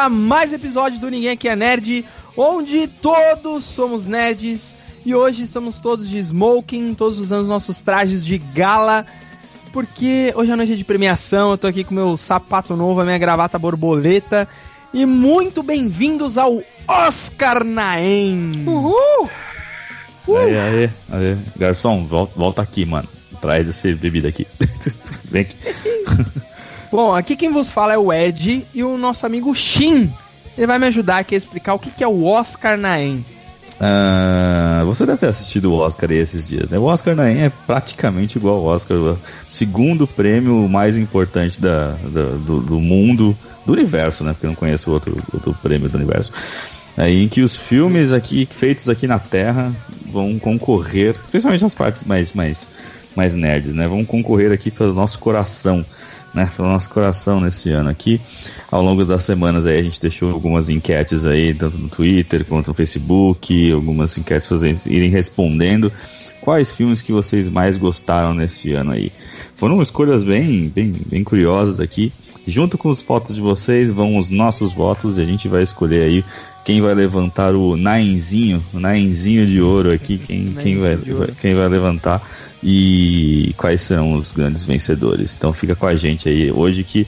a mais um episódio do Ninguém Aqui é Nerd, onde todos somos nerds e hoje estamos todos de smoking, todos usando nossos trajes de gala, porque hoje é noite de premiação, eu tô aqui com meu sapato novo, a minha gravata borboleta e muito bem-vindos ao Oscar Naem! Uhul! Uh! Aê, aê, aê. Garçom, volta, volta aqui, mano. Traz essa bebida aqui. Vem aqui. Bom, aqui quem vos fala é o Ed e o nosso amigo Shin. Ele vai me ajudar aqui a explicar o que, é o Oscar Naem. Uh, você deve ter assistido o Oscar esses dias, né? O Oscar Naem é praticamente igual ao Oscar, o segundo prêmio mais importante da, da do, do, mundo, do universo, né? Porque eu não conheço outro, outro prêmio do universo. Aí, em que os filmes aqui feitos aqui na Terra vão concorrer, especialmente as partes mais, mais, mais nerds, né? Vão concorrer aqui pelo nosso coração né, pelo nosso coração nesse ano aqui. Ao longo das semanas aí a gente deixou algumas enquetes aí, tanto no Twitter quanto no Facebook, algumas enquetes para vocês irem respondendo quais filmes que vocês mais gostaram nesse ano aí. Foram escolhas bem, bem, bem curiosas aqui. Junto com os votos de vocês vão os nossos votos e a gente vai escolher aí quem vai levantar o nainzinho, o nainzinho de ouro aqui, quem, quem, vai, quem vai levantar e quais são os grandes vencedores. Então fica com a gente aí hoje que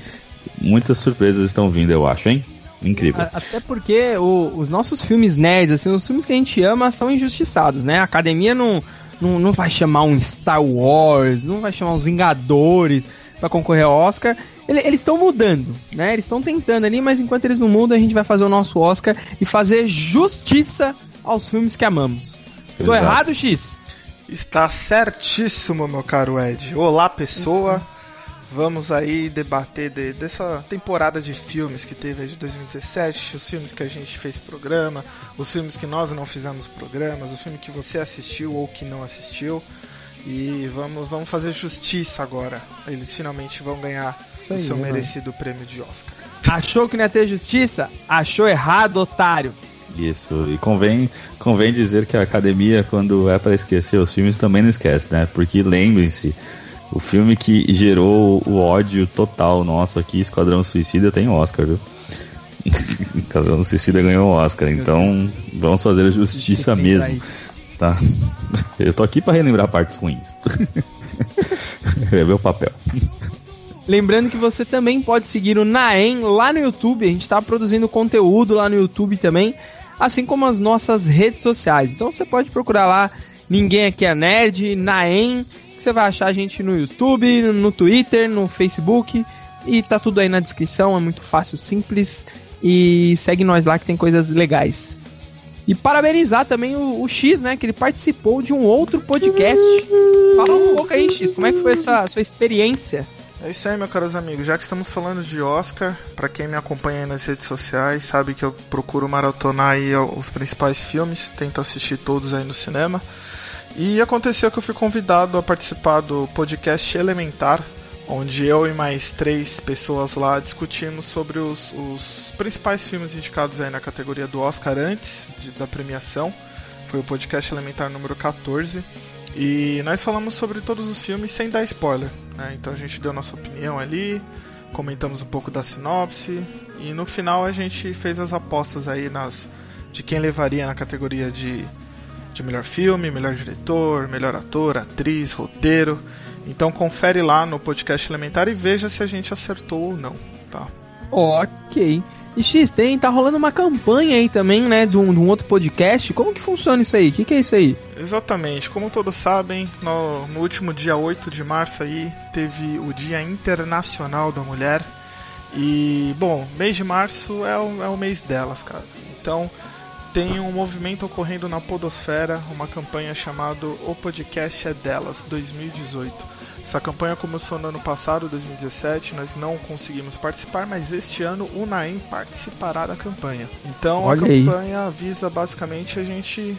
muitas surpresas estão vindo, eu acho, hein? Incrível. Até porque o, os nossos filmes nerds, assim, os filmes que a gente ama são injustiçados, né? A academia não, não, não vai chamar um Star Wars, não vai chamar uns Vingadores para concorrer ao Oscar. eles estão mudando, né? Eles estão tentando ali, mas enquanto eles não mudam, a gente vai fazer o nosso Oscar e fazer justiça aos filmes que amamos. Exato. Tô errado, X? Está certíssimo, meu caro Ed. Olá, pessoa. Isso. Vamos aí debater de, dessa temporada de filmes que teve de 2017, os filmes que a gente fez programa, os filmes que nós não fizemos programas, o filme que você assistiu ou que não assistiu. E vamos, vamos fazer justiça agora. Eles finalmente vão ganhar o seu né? merecido prêmio de Oscar. Achou que não ia ter justiça? Achou errado, otário. Isso, e convém, convém dizer que a academia, quando é para esquecer os filmes, também não esquece, né? Porque lembrem-se, o filme que gerou o ódio total nosso aqui, Esquadrão Suicida, tem Oscar, viu? Esquadrão Suicida ganhou o Oscar, então vamos fazer a justiça mesmo. Tá? Eu tô aqui para relembrar partes ruins. é meu papel. Lembrando que você também pode seguir o Naem lá no YouTube. A gente está produzindo conteúdo lá no YouTube também assim como as nossas redes sociais. Então você pode procurar lá Ninguém Aqui é Nerd, Naem, que você vai achar a gente no YouTube, no Twitter, no Facebook. E tá tudo aí na descrição, é muito fácil, simples. E segue nós lá que tem coisas legais. E parabenizar também o, o, X, né? Que ele participou de um outro podcast. Fala um pouco aí, X, como é que foi essa sua experiência? É isso aí, meus caros amigos. Já que estamos falando de Oscar, para quem me acompanha aí nas redes sociais, sabe que eu procuro maratonar aí os principais filmes, tento assistir todos aí no cinema. E aconteceu que eu fui convidado a participar do podcast Elementar, onde eu e mais três pessoas lá discutimos sobre os, os principais filmes indicados aí na categoria do Oscar antes de, da premiação. Foi o podcast Elementar número 14. E nós falamos sobre todos os filmes sem dar spoiler. Né? Então a gente deu nossa opinião ali, comentamos um pouco da sinopse e no final a gente fez as apostas aí nas de quem levaria na categoria de, de melhor filme, melhor diretor, melhor ator, atriz, roteiro. Então confere lá no podcast Elementar e veja se a gente acertou ou não, tá? Ok. E X, tem, tá rolando uma campanha aí também, né, de um, de um outro podcast. Como que funciona isso aí? O que, que, é isso aí? Exatamente. Como todos sabem, no, no último dia 8 de março aí, teve o Dia Internacional da Mulher. E, bom, mês de março é o, é o mês delas, cara. Então, tem um movimento ocorrendo na Podosfera, uma campanha chamada O Podcast é Delas 2018 essa campanha começou no ano passado, 2017, nós não conseguimos participar, mas este ano o Naim participará da campanha. Então Olha a campanha aí. visa basicamente a gente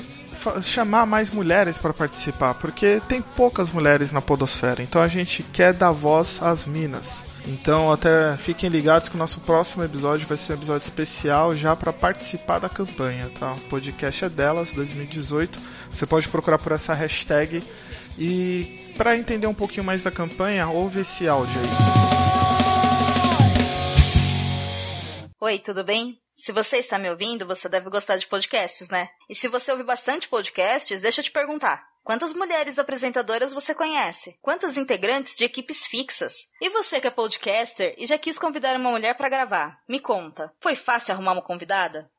chamar mais mulheres para participar, porque tem poucas mulheres na podosfera. Então a gente quer dar voz às minas. Então até fiquem ligados que o nosso próximo episódio vai ser um episódio especial já para participar da campanha, tá? O podcast é delas 2018. Você pode procurar por essa hashtag e para entender um pouquinho mais da campanha, ouve esse áudio aí. Oi, tudo bem? Se você está me ouvindo, você deve gostar de podcasts, né? E se você ouve bastante podcasts, deixa eu te perguntar. Quantas mulheres apresentadoras você conhece? Quantas integrantes de equipes fixas? E você que é podcaster e já quis convidar uma mulher para gravar? Me conta, foi fácil arrumar uma convidada?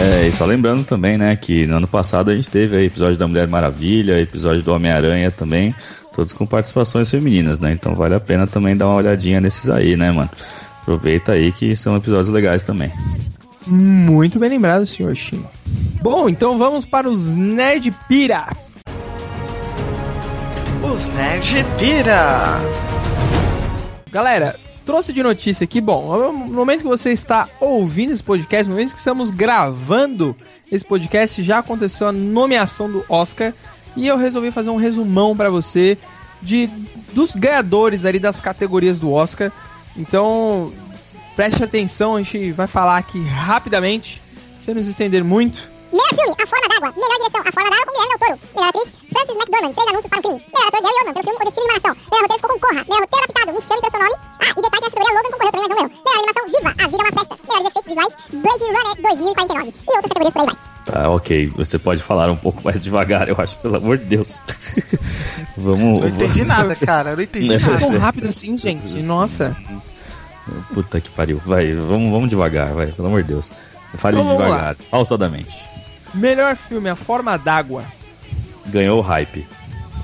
É, e só lembrando também, né, que no ano passado a gente teve aí episódio da Mulher Maravilha, episódio do Homem-Aranha também, todos com participações femininas, né? Então vale a pena também dar uma olhadinha nesses aí, né, mano? Aproveita aí que são episódios legais também. Muito bem lembrado, senhor Shin. Bom, então vamos para os Nerd Pira. Os Nerd Pira. Galera, trouxe de notícia aqui, bom, no momento que você está ouvindo esse podcast, no momento que estamos gravando esse podcast, já aconteceu a nomeação do Oscar e eu resolvi fazer um resumão para você de dos ganhadores ali das categorias do Oscar. Então, preste atenção, a gente vai falar aqui rapidamente, sem nos estender muito. Melhor filme, A Forma d'Água. Melhor direção, A Forma d'Água com Guilherme Del Toro. Melhor atriz, Frances McDormand. Três anúncios para um crime. Melhor ator, Gary Oldman, pelo filme O Destino de Emanação. Melhor roteiro ficou com Corra. Melhor roteiro adaptado, Me Chame Pelo Seu Nome. Ah, e detalhe que a categoria Logan concorreu também, mas não leu. Melhor animação, Viva, A Vida é uma Festa. Melhores efeitos visuais, Blade Runner 2049. E outras categorias por aí vai. Tá, ok. Você pode falar um pouco mais devagar, eu acho, pelo amor de Deus. vamos. Não entendi nada, cara. Eu não entendi Não. nada. Tão rápido assim, gente. Nossa. Puta que pariu. Vai, vamos, vamos devagar, vai, pelo amor de Deus. Fale Então devagar, pausadamente. Melhor filme, A Forma d'Água. Ganhou o hype.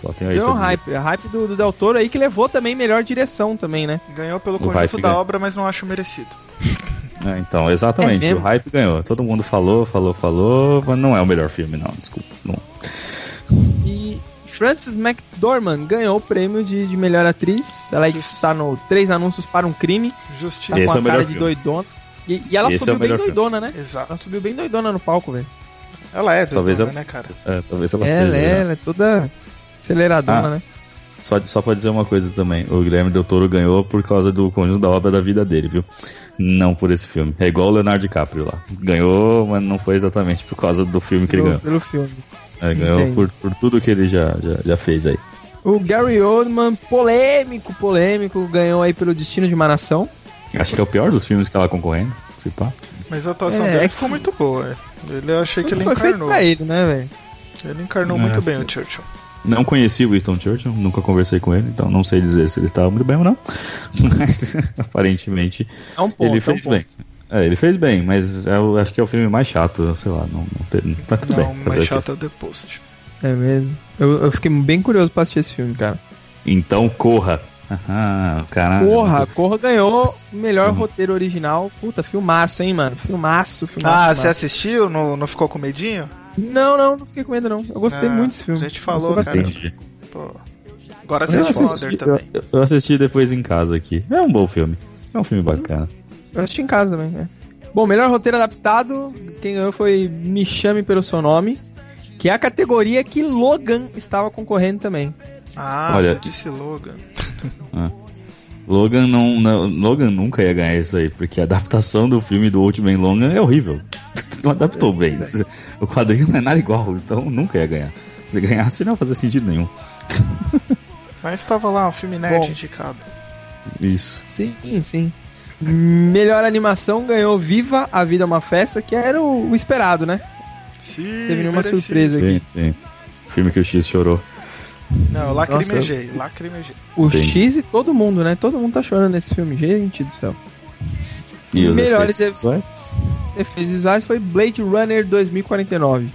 Só tenho isso. Deu um a dizer. hype. A hype do, do Del Toro aí que levou também melhor direção também, né? Ganhou pelo O conjunto hype da ganha. obra, mas não acho merecido. É, então, exatamente. É o hype ganhou. Todo mundo falou, falou, falou, mas não é o melhor filme, não. Desculpa. Não. Frances McDormand ganhou o prêmio de, de melhor atriz. Ela aí que Justo. tá no Três Anúncios para um Crime. Tá Justiça. Esse com é a cara de doidona. E, e ela Esse é subiu o bem melhor filme. doidona, né? Exato. Ela subiu bem doidona no palco, velho. Ela é Talvez doidona, ela- né, cara? É, talvez ela Ela, seja. é, né? ela é toda aceleradona, Ah. né? Só, só pra dizer uma coisa também: o Guilherme Del Toro ganhou por causa do conjunto da obra da vida dele, viu? Não por esse filme. É igual o Leonardo DiCaprio lá. Ganhou, mas não foi exatamente por causa do filme que ele ganhou. pelo filme. É, ganhou por, por tudo que ele já, já, já fez aí. O Gary Oldman, polêmico, polêmico, ganhou aí pelo Destino de uma Nação. Acho que é o pior dos filmes que tava concorrendo. Se pá. Mas a atuação É, dele é ficou que- muito boa. Ele eu achei que ele foi feito encarnou. pra ele, né, velho? Ele encarnou É, muito bem foi. o Churchill. Não conheci o Winston Churchill, nunca conversei com ele, então não sei dizer se ele estava muito bem ou não. Mas aparentemente É um ponto, ele é um fez ponto. bem. É, ele fez bem, mas eu acho que é o filme mais chato, sei lá, não, não tem, mas tudo Não, bem. o mais chato é o The Post. É mesmo. Eu, eu fiquei bem curioso pra assistir esse filme, cara. Então corra. Ah, caralho. Corra, Corra ganhou o melhor Uhum. roteiro original. Puta, filmaço, hein, mano? Filmaço, filmaço. Ah, filmaço. você assistiu? Não, não ficou com medinho? Não, não, não fiquei com medo, não. Eu gostei Ah, muito desse filme. a gente falou, Gostei cara. Pô. Agora Eu assiste Mother eu, também. eu assisti depois em casa aqui. É um bom filme. É um filme bacana. Eu assisti em casa também, é. Bom, melhor roteiro adaptado, quem ganhou foi Me Chame Pelo Seu Nome, que é a categoria que Logan estava concorrendo também. Ah, Olha- você disse Logan. Logan não, não- Logan nunca ia ganhar isso aí, porque a adaptação do filme do Ultimate Logan é horrível. Não adaptou bem. O quadrinho não é nada igual, então nunca ia ganhar. Se ganhasse não ia fazer sentido nenhum. Mas tava lá, um filme nerd Bom. indicado. Isso. Sim, sim. Melhor animação ganhou Viva, A Vida é uma Festa, que era o, o esperado, né? Sim, teve nenhuma merecido. surpresa aqui. Sim, sim. Filme que o X chorou. Não, eu lacrimejei, lacrimejei. O Sim. X e todo mundo, né? Todo mundo tá chorando nesse filme, gente do céu. E os Melhores efeitos visuais? Efeitos visuais foi Blade Runner 2049.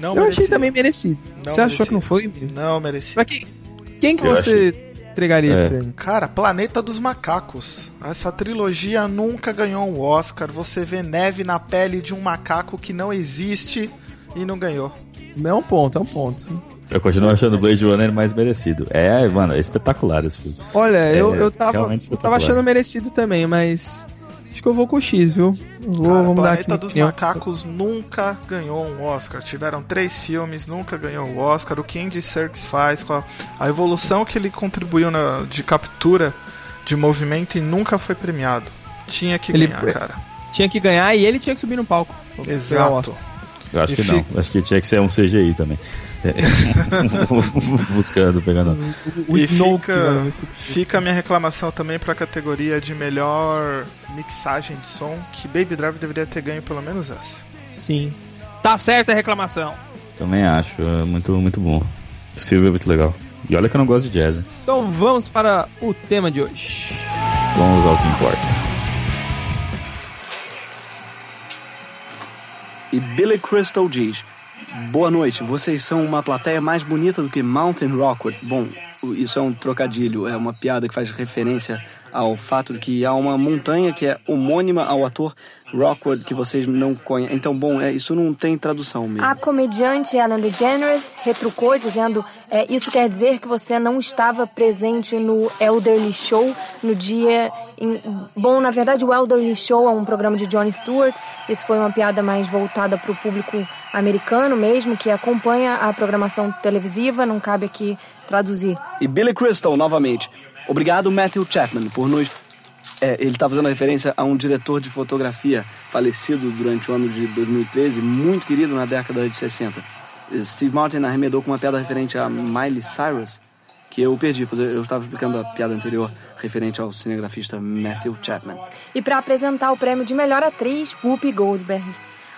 Não eu achei também merecido. Não Você achou que não foi? Não mereci. Pra quem, quem que Eu você entregaria esse É. prêmio? Cara, Planeta dos Macacos. Essa trilogia nunca ganhou um Oscar. Você vê neve na pele de um macaco que não existe e não ganhou. É um ponto, é um ponto. Eu continuo achando o Blade Runner mais merecido. É, mano, é espetacular esse filme. Olha, eu, eu, tava, eu tava achando merecido também, mas acho que eu vou com o X, viu? Vou, Cara, vamos dar aqui Planeta dos. Macacos nunca ganhou um Oscar. Tiveram três filmes, nunca ganhou o Oscar. O que Andy Serkis faz com a, a evolução que ele contribuiu na, de captura de movimento e nunca foi premiado. Tinha que Ele- ganhar, cara. Tinha que ganhar e ele tinha que subir no palco. Exato. Eu acho E que fi- não. Acho que tinha que ser um CGI também. É. Buscando, pegando. O E Snoke, fica, mano, esse- fica a minha reclamação também pra categoria de melhor mixagem de som, que Baby Driver deveria ter ganho pelo menos essa. Sim. Tá certa a reclamação. Também acho. É muito, muito bom. Esse filme é muito legal. E olha que eu não gosto de jazz. hein? Então vamos para o tema de hoje. Vamos ao que importa. E Billy Crystal diz: Boa noite, vocês são uma plateia mais bonita do que Mountain Rockwood. Bom, isso é um trocadilho, é uma piada que faz referência ao fato de que há uma montanha que é homônima ao ator Rockwood que vocês não conhecem. Então, bom, é, isso não tem tradução mesmo. A comediante Ellen DeGeneres retrucou dizendo é, isso quer dizer que você não estava presente no Elderly Show no dia... Em... Bom, na verdade o Elderly Show é um programa de Jon Stewart. Isso foi uma piada mais voltada para o público americano mesmo, que acompanha a programação televisiva. Não cabe aqui traduzir. E Billy Crystal, novamente. Obrigado, Matthew Chapman, por nos. É, ele está fazendo referência a um diretor de fotografia falecido durante o ano de 2013, muito querido na década de 60. Eh, Steve Martin arremedou com uma piada referente a Miley Cyrus, que eu perdi, pois eu estava explicando a piada anterior referente ao cinegrafista Matthew Chapman. E para apresentar o prêmio de melhor atriz, Whoopi Goldberg.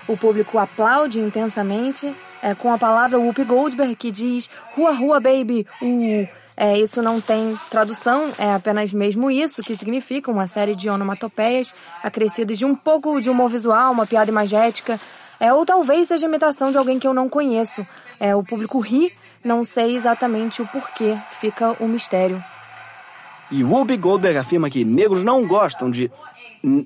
O público aplaude intensamente é, com a palavra Whoopi Goldberg que diz Rua, rua, baby, uh. É, isso não tem tradução, é apenas mesmo isso, que significa uma série de onomatopeias acrescidas de um pouco de humor visual, uma piada imagética, é, ou talvez seja imitação de alguém que eu não conheço. É, o público ri, não sei exatamente o porquê, fica um mistério. E Whoopi Goldberg afirma que negros não gostam de.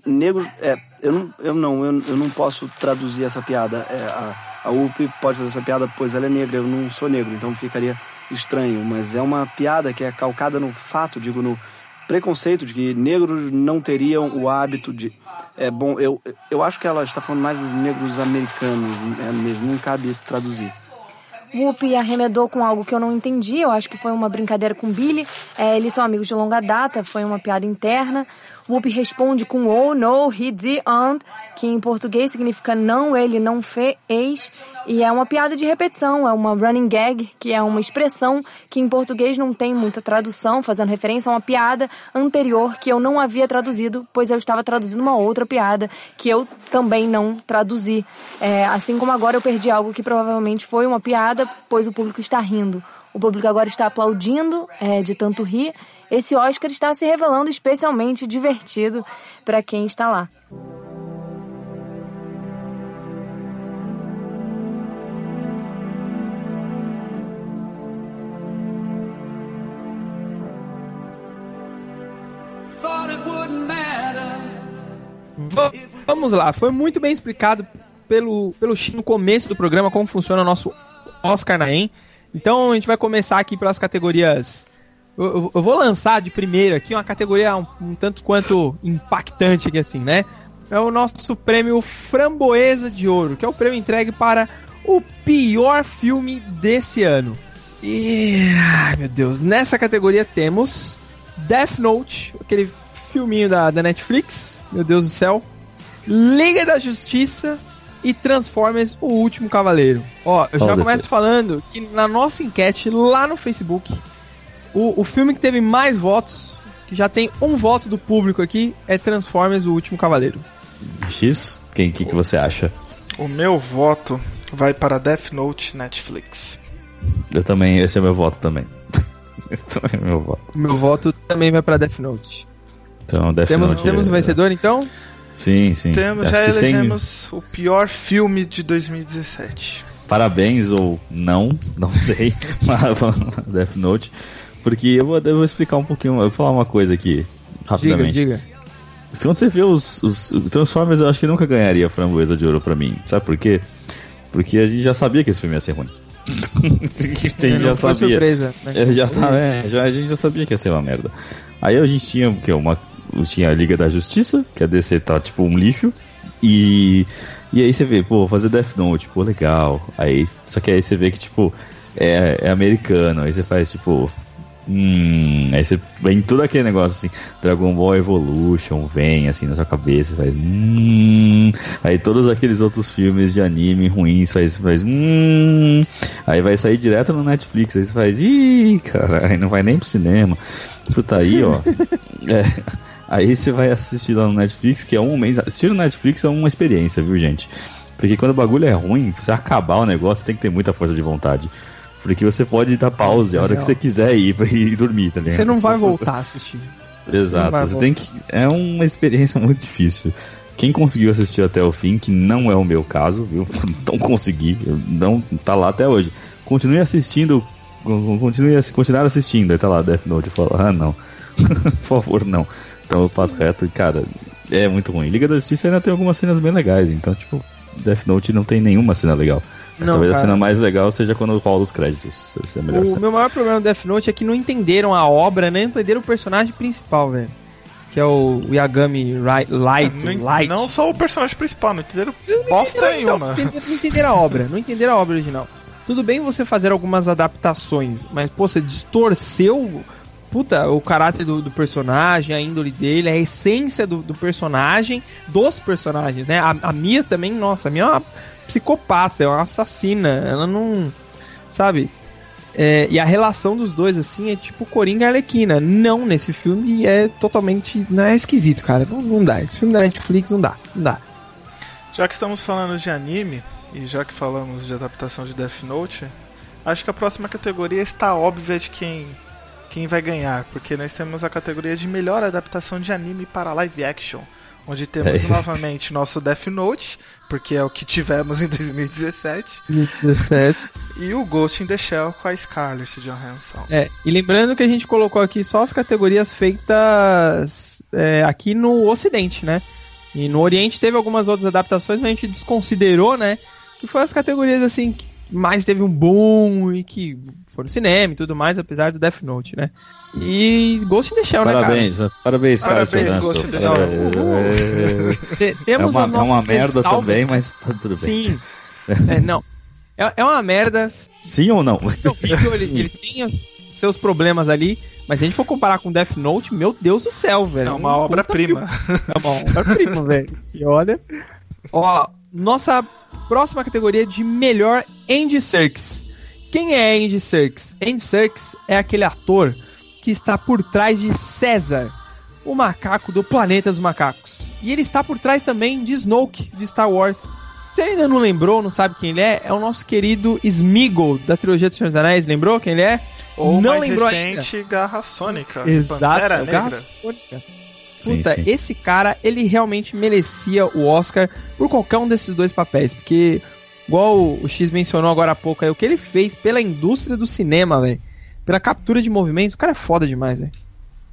Negros. É, eu não, eu não, eu, eu não posso traduzir essa piada. É, a, a Whoopi pode fazer essa piada, pois ela é negra, eu não sou negro, então ficaria estranho. Mas é uma piada que é calcada no fato, digo, no preconceito de que negros não teriam o hábito de. É bom, eu, eu acho que ela está falando mais dos negros americanos é mesmo, não cabe traduzir. Whoopi arremedou com algo que eu não entendi, eu acho que foi uma brincadeira com Billy. É, eles são amigos de longa data, foi uma piada interna. Whoopi responde com oh no, he didn't, que em português significa não, ele não fez. E é uma piada de repetição, é uma running gag, que é uma expressão que em português não tem muita tradução, fazendo referência a uma piada anterior que eu não havia traduzido, pois eu estava traduzindo uma outra piada que eu também não traduzi. É, assim como agora eu perdi algo que provavelmente foi uma piada, pois o público está rindo. O público agora está aplaudindo é, de tanto rir. Esse Oscar está se revelando especialmente divertido para quem está lá. Va- Vamos lá, foi muito bem explicado pelo, pelo Chico no começo do programa como funciona o nosso Oscar Naem. Então a gente vai começar aqui pelas categorias. Eu, eu- vou lançar de primeiro aqui uma categoria um, um tanto quanto impactante aqui assim, né? É o nosso prêmio Framboesa de Ouro, que é o prêmio entregue para o pior filme desse ano. E. Ai meu Deus, nessa categoria temos Death Note, aquele filminho da, da Netflix, meu Deus do céu. Liga da Justiça e Transformers O Último Cavaleiro. Ó, eu já começo falando que na nossa enquete lá no Facebook, o, o filme que teve mais votos, que já tem um voto do público aqui, é Transformers O Último Cavaleiro. X, quem que, que você acha? O meu voto vai para Death Note Netflix. Eu também, esse é meu voto também. esse também é meu voto. Meu voto também vai pra Death Note. Então, Death Temos, Note. temos é- um vencedor então? Sim, sim. Temos, Acho já que sem- elegemos o pior filme de 2017. parabéns ou não, não sei, para Death Note, porque eu vou, eu vou explicar um pouquinho, eu vou falar uma coisa aqui, Diga, rapidamente. diga. Quando você vê os, os Transformers, eu acho que nunca ganharia a framboesa de ouro pra mim, sabe por quê? Porque a gente já sabia que esse filme ia ser ruim. a gente já sabia. surpresa. né? É, já tá, é, já, a gente já sabia que ia ser uma merda. Aí a gente tinha o quê? Uma, tinha a Liga da Justiça, que a DC tá tipo um lixo. E, e aí você vê, pô, fazer Death Note, pô, legal. Aí, só que aí você vê que, tipo, é, é americano. Aí você faz, tipo. Hum, aí você vem tudo aquele negócio assim, Dragon Ball Evolution vem assim na sua cabeça, faz hum, aí todos aqueles outros filmes de anime ruins faz, faz hum, aí vai sair direto no Netflix, aí você faz ih, cara, aí não vai nem pro cinema. Puta aí, ó. É, aí você vai assistir lá no Netflix, que é um mês. Assistir no Netflix é uma experiência, viu, gente? Porque quando o bagulho é ruim, você acabar o negócio tem que ter muita força de vontade. Porque você pode dar pause a hora que você quiser ir pra ir dormir, tá ligado? Você não vai voltar a assistir. Exato, vai você tem que. É uma experiência muito difícil. Quem conseguiu assistir até o fim, que não é o meu caso, viu? Não consegui, não tá lá até hoje. Continue assistindo, continue continuar assistindo, aí tá lá Death Note, eu falo, ah não, por favor não. Então eu passo reto e cara, é muito ruim. Liga da Justiça ainda tem algumas cenas bem legais, então tipo, Death Note não tem nenhuma cena legal. Não, talvez a cara. cena mais legal seja quando rola os créditos. Essa é a melhor O cena. meu maior problema do Death Note é que não entenderam a obra, nem entenderam o personagem principal, velho. Que é o Yagami Light. não, Light. não só o personagem principal, não entenderam Não bosta então, nenhuma. não entenderam, não entenderam a obra, não entenderam a obra original. Tudo bem você fazer algumas adaptações, mas, pô, você distorceu puta, o caráter do, do personagem, a índole dele, a essência do, do personagem, dos personagens, né? A, a Mia também, nossa, a Mia é uma psicopata, é uma assassina, ela não. Sabe? É, e a relação dos dois, assim, é tipo Coringa e Arlequina. Não, nesse filme é totalmente. Não é esquisito, cara. Não, não dá. Esse filme da Netflix não dá. Não dá. Já que estamos falando de anime, e já que falamos de adaptação de Death Note, acho que a próxima categoria está óbvia de quem, quem vai ganhar, porque nós temos a categoria de melhor adaptação de anime para live action, onde É temos isso. novamente nosso Death Note, porque é o que tivemos em 2017, 17. e o Ghost in the Shell com a Scarlett Johansson. É, e lembrando que a gente colocou aqui só as categorias feitas é, aqui no Ocidente, né? E no Oriente teve algumas outras adaptações, mas a gente desconsiderou, né? Que foi as categorias assim que mais teve um boom e que foram no cinema e tudo mais, apesar do Death Note, né? E Ghost in the Shell, Parabéns, parabéns, cara. Parabéns, Ghost in the Shell. né, cara? Te- É Temos uma, as é uma merda também, né? mas tudo bem. Sim. É, não. É, é uma merda Sim ou não? é horrível, ele, ele tem os seus problemas ali, mas se a gente for comparar com Death Note, meu Deus do céu, velho. É uma um obra-prima. É uma obra-prima, velho. E olha. Ó, nossa próxima categoria de melhor Andy Serkis. Quem é Andy Serkis? Andy Serkis é aquele ator que está por trás de César, o macaco do Planeta dos Macacos. E ele está por trás também de Snoke, de Star Wars. Você ainda não lembrou, não sabe quem ele é? É o nosso querido Smeagol, da trilogia dos Senhor dos Anéis. Lembrou quem ele é? Ou não mais lembrou ainda. recente, Garra Sônica. Exato. Garra Sônica. Sim, Puta, sim. esse cara, ele realmente merecia o Oscar por qualquer um desses dois papéis, porque, igual o X mencionou agora há pouco, aí, o que ele fez pela indústria do cinema, velho, pela captura de movimentos, o cara é foda demais, velho.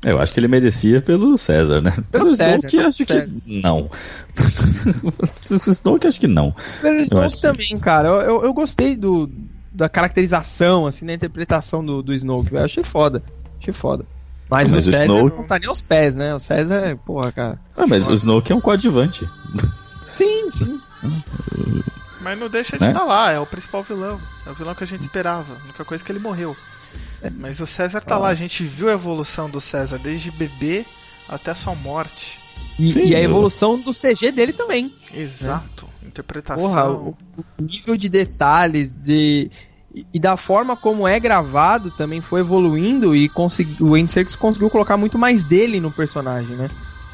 Eu acho que ele merecia pelo César, né? Pelo César, Snoke, pelo acho César. que não. o Snoke, acho que não. Pelo Snoke que- também, cara, eu, eu, eu gostei do, da caracterização, assim, da interpretação do, do Snoke, velho, achei foda, achei foda. Mas, Mas o o César Snoke- não tá nem aos pés, né? O César, porra, cara. Ah, mas o Snoke é um coadjuvante. Sim, sim. Mas não deixa de Né? estar lá, é o principal vilão. É o vilão que a gente esperava. A única coisa é que ele morreu. Mas o César tá Ah. lá, a gente viu a evolução do César desde bebê até a sua morte. E, Sim, e a evolução do CG dele também. Exato. Interpretação. Porra, o, o nível de detalhes de e, e da forma como é gravado também foi evoluindo e o Andy Serkis conseguiu colocar muito mais dele no personagem, né?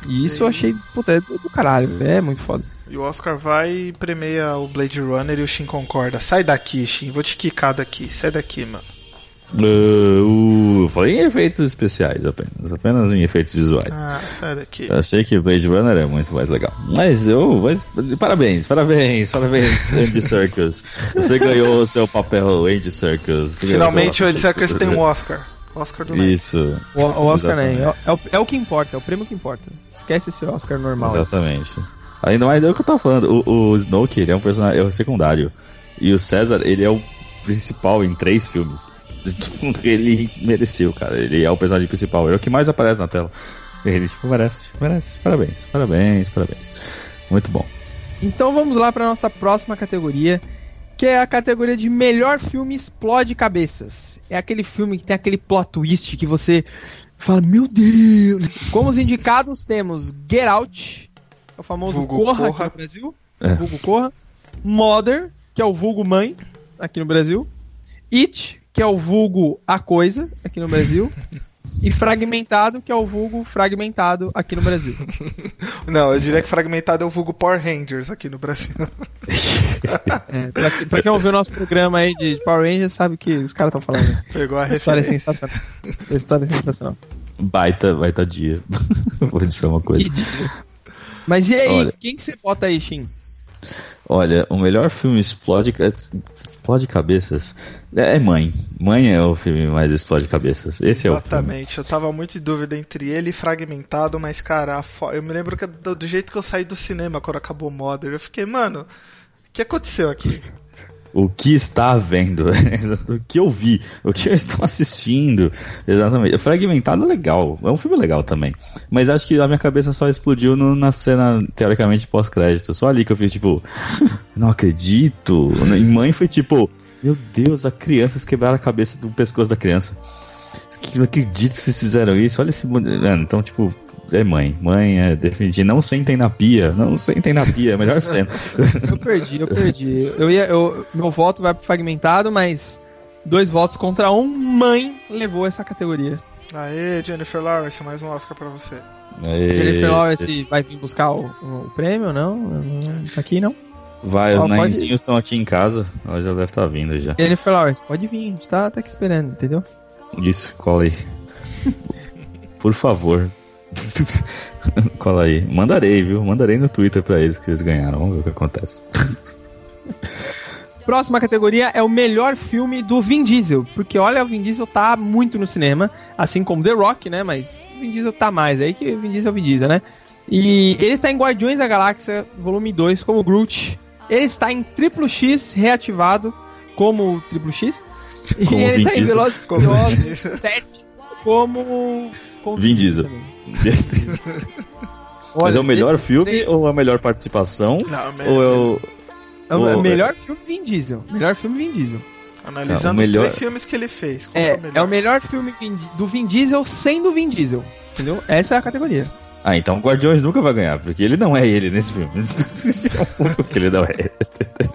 E isso eu achei, puta, é do do caralho, é muito foda. E o Oscar vai e premia o Blade Runner e o Shin concorda. Sai daqui, Shin, vou te quicar daqui. Sai daqui, mano. Uh, eu falei em efeitos especiais apenas, apenas em efeitos visuais. Ah, sai daqui. Eu achei que Blade Runner é muito mais legal. Mas eu. Mas, parabéns, parabéns, parabéns, Andy Serkis. Você ganhou o seu papel, Andy Serkis. Finalmente o Ed Serkis tem um Oscar. Oscar do. Isso. O, o Oscar Exatamente. nem. É, o- é o que importa, é o prêmio que importa. Esquece esse Oscar normal. Exatamente. Ainda mais é o que eu tava falando. O, o Snoke, ele é um personagem é o secundário. E o César, ele é o principal em três filmes. Ele mereceu, cara. Ele é o personagem principal. Ele é o que mais aparece na tela. Ele tipo, merece, merece. Parabéns, parabéns, parabéns. Muito bom. Então vamos lá para nossa próxima categoria, que é a categoria de melhor filme explode cabeças. É aquele filme que tem aquele plot twist que você fala, meu Deus. Como os indicados temos Get Out, é o famoso Vulgo Corra, Corra. aqui no Brasil, É. vulgo Corra, Mother, que é o vulgo Mãe, aqui no Brasil, It, que é o vulgo A Coisa, aqui no Brasil, e Fragmentado, que é o vulgo Fragmentado aqui no Brasil. Não, eu diria que fragmentado é o vulgo Power Rangers aqui no Brasil. É, pra, pra quem ouviu o nosso programa aí de Power Rangers, sabe o que os caras estão falando. Pegou a Essa história é sensacional. Essa história é sensacional. Baita, baita dia. Vou dizer uma coisa. Mas e aí, Olha. quem que você vota aí, Shin? Olha, o melhor filme explode, explode cabeças é é Mãe. Mãe é o filme mais explode cabeças. Esse é o. Exatamente, eu tava muito em dúvida entre ele e Fragmentado, mas cara, eu me lembro que do, do jeito que eu saí do cinema quando acabou Mother, eu fiquei, mano, o que aconteceu aqui? O que está havendo? o que eu vi? O que eu estou assistindo? Exatamente. Fragmentado é legal. É um filme legal também. Mas acho que a minha cabeça só explodiu no- na cena, teoricamente, pós-crédito. Só ali que eu fiz, tipo, não acredito. E mãe foi tipo, meu Deus, a criança, quebraram a cabeça do pescoço da criança. Não acredito que vocês fizeram isso. Olha esse. mano, Então, tipo. É mãe, mãe é definitivo. Não sentem na pia, não sentem na pia, é a melhor cena. Eu perdi, eu perdi. Eu ia, eu, meu voto vai pro fragmentado, mas dois votos contra um, mãe levou essa categoria. Aê, Jennifer Lawrence, mais um Oscar pra você. Aê. Jennifer Lawrence vai vir buscar o, o prêmio, não? Não Tá aqui, não? Vai, Ó, os nainzinhos estão aqui em casa. Ela já deve estar vindo já. Jennifer Lawrence, pode vir, a gente tá, tá aqui esperando, entendeu? Isso, cola aí. Por favor. cola aí. Mandarei, viu? Mandarei no Twitter pra eles que eles ganharam. Vamos ver o que acontece. Próxima categoria é o melhor filme do Vin Diesel. Porque olha, o Vin Diesel tá muito no cinema, assim como The Rock, né? Mas o Vin Diesel tá mais aí que o Vin Diesel é o Vin Diesel, né? E ele está em Guardiões da Galáxia, volume 2, como Groot. Ele está em Triplo X reativado, como Triplo X. E Como ele Vin tá em Diesel. Velozes e Como Furiosos Vin Diesel. 7, como... como Vin Diesel. também. Mas Olha, é o melhor filme três- ou a melhor participação? Não, Ou é o. É o melhor filme Vin Diesel. Melhor filme Vin Diesel. Analisando Tá, o melhor- os três filmes que ele fez. qual É, foi é o melhor filme Vin- do Vin Diesel sendo Vin Diesel. Entendeu? Essa é a categoria. Ah, então Guardiões nunca vai ganhar, porque ele não é ele nesse filme. porque ele não é.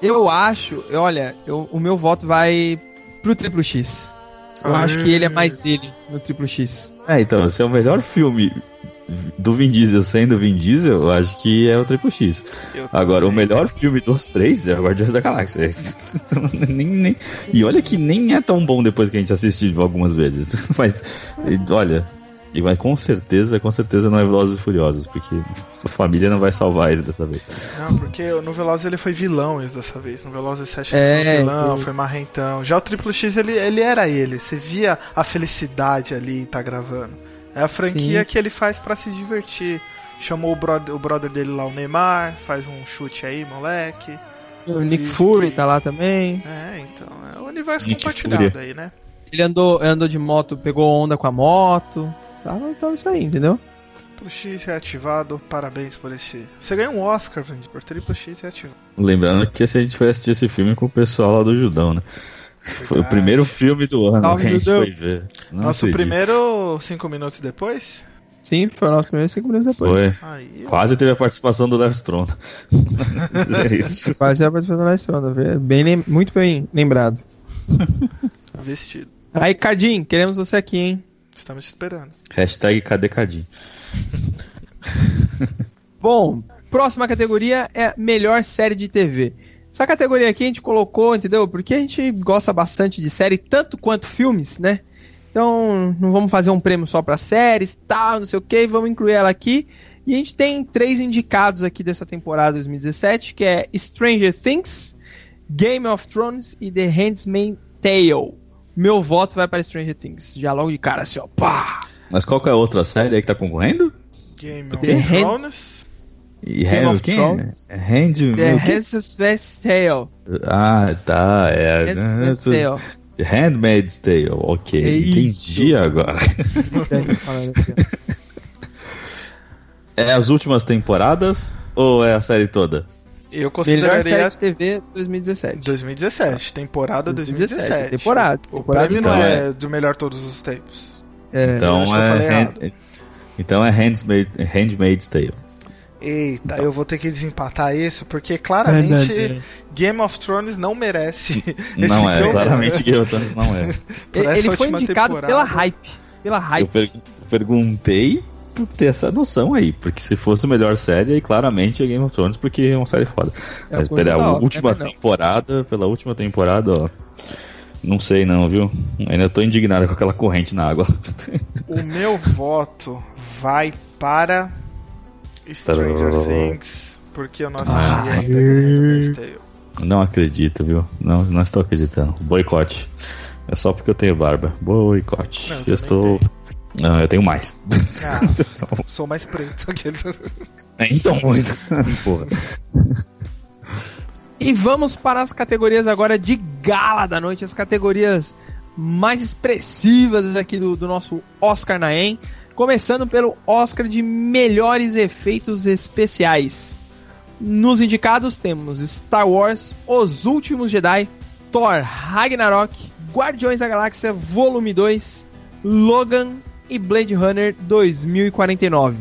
Eu acho, olha, eu- o meu voto vai pro Triplo X. Eu acho que ele é mais ele no Triplo X. É, então, se é o melhor filme do Vin Diesel sendo Vin Diesel, eu acho que é o Triple X. Eu Agora, o melhor filme dos três é o Guardiões da Galáxia. Nem- nem- E olha que nem é tão bom depois que a gente assistiu algumas vezes. Mas, olha, e vai com certeza, com certeza não é Velozes e Furiosos, porque a família não vai salvar ele dessa vez. Não, porque no Velozes ele foi vilão esse dessa vez. No Velozes 7 ele É, foi vilão, eu- foi marrentão. Já o Triplo X ele, ele era ele. Você via a felicidade ali em tá gravando. É a franquia Sim. que ele faz pra se divertir. Chamou o brother, o brother dele lá, o Neymar, faz um chute aí, moleque. O Nick Fury que- tá lá também. É, então, é o universo Nick compartilhado Fury. aí, né? Ele andou, andou de moto, pegou onda com a moto. Tava, tava isso aí, entendeu? Triplo X reativado, parabéns por esse. Você ganhou um Oscar, Vandy, por Triplo X reativado. Lembrando que se a gente foi assistir esse filme com o pessoal lá do Judão, né? Foi o Verdade. primeiro filme do ano Salve, que a gente Judão. foi ver. Não Nosso acredito. primeiro cinco minutos depois? Sim, foi o nosso primeiro cinco minutos depois. Foi. Aí, Quase teve a participação do Stronda. Dizer isso. Quase a participação da Estronda. Bem, lem- muito bem lembrado. vestido. Aí, Cardim, queremos você aqui, hein? Estamos te esperando. Hashtag cadê Cadinho? Bom, Próxima categoria é melhor série de TV. Essa categoria aqui a gente colocou, entendeu? Porque a gente gosta bastante de série, tanto quanto filmes, né? Então, não vamos fazer um prêmio só para séries, tal, não sei o que, vamos incluir ela aqui. E a gente tem três indicados aqui dessa temporada 2017, que é Stranger Things, Game of Thrones e The Handmaid's Tale. Meu voto vai para Stranger Things, já logo de cara assim, ó, pá! Mas qual que é a outra série aí que tá concorrendo? Game of Hands- Thrones. E Game Hand- of? Thrones. É Hand, The? Handmaid's Tale. Ah, tá. É. Handmaid's Tale. Handmaid's Tale, ok. É. Entendi agora. É as últimas temporadas ou é a série toda? Eu Melhor consideraria série de TV 2017. 2017, temporada 2017. Temporada. O temporada prêmio então não é. é do melhor todos os tempos. É, Então acho que eu falei é, errado. hand, então é Handmaid, Handmaid's Tale. Eita, Então. eu vou ter que desempatar isso, porque claramente Game of Thrones não merece esse Não é, claramente Game of Thrones não é. Ele foi indicado temporada. pela hype. Pela Eu hype. per- perguntei ter essa noção aí, porque se fosse a melhor série, aí claramente é Game of Thrones, porque é uma série foda. É Mas pela hora, última é temporada, pela última temporada, ó. Não sei não, viu? Ainda tô indignado com aquela corrente na água. O meu voto vai para Stranger. Things, porque eu não Ah, assisti ainda Handmaid's Tale. Não acredito, viu? Não, não estou acreditando. Boicote. É só porque eu tenho barba. Boicote. Não, eu eu estou. Não, eu tenho mais. Ah, sou mais preto. É, então, porra. E vamos para as categorias agora de gala da noite, as categorias mais expressivas aqui do, do nosso Oscar Naem. Começando pelo Oscar de melhores efeitos especiais. Nos indicados temos Star Wars, Os Últimos Jedi, Thor Ragnarok, Guardiões da Galáxia Volume 2, Logan e Blade Runner 2049.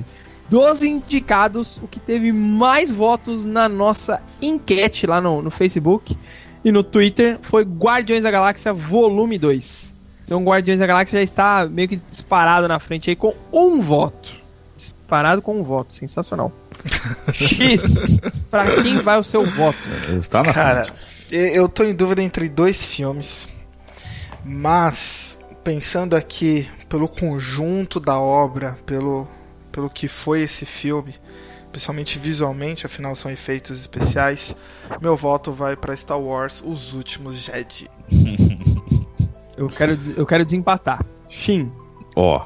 Dos indicados, o que teve mais votos na nossa enquete lá no, no Facebook e no Twitter foi Guardiões da Galáxia Volume 2. Então, Guardiões da Galáxia já está meio que disparado na frente aí com um voto. Disparado com um voto, sensacional. X, pra quem vai o seu voto? Está na Cara, frente. e- eu tô em dúvida entre dois filmes, mas pensando aqui pelo conjunto da obra, pelo, pelo que foi esse filme, principalmente visualmente, afinal são efeitos especiais, meu voto vai para Star Wars Os Últimos Jedi. Eu quero, eu quero desempatar. Shin. Ó.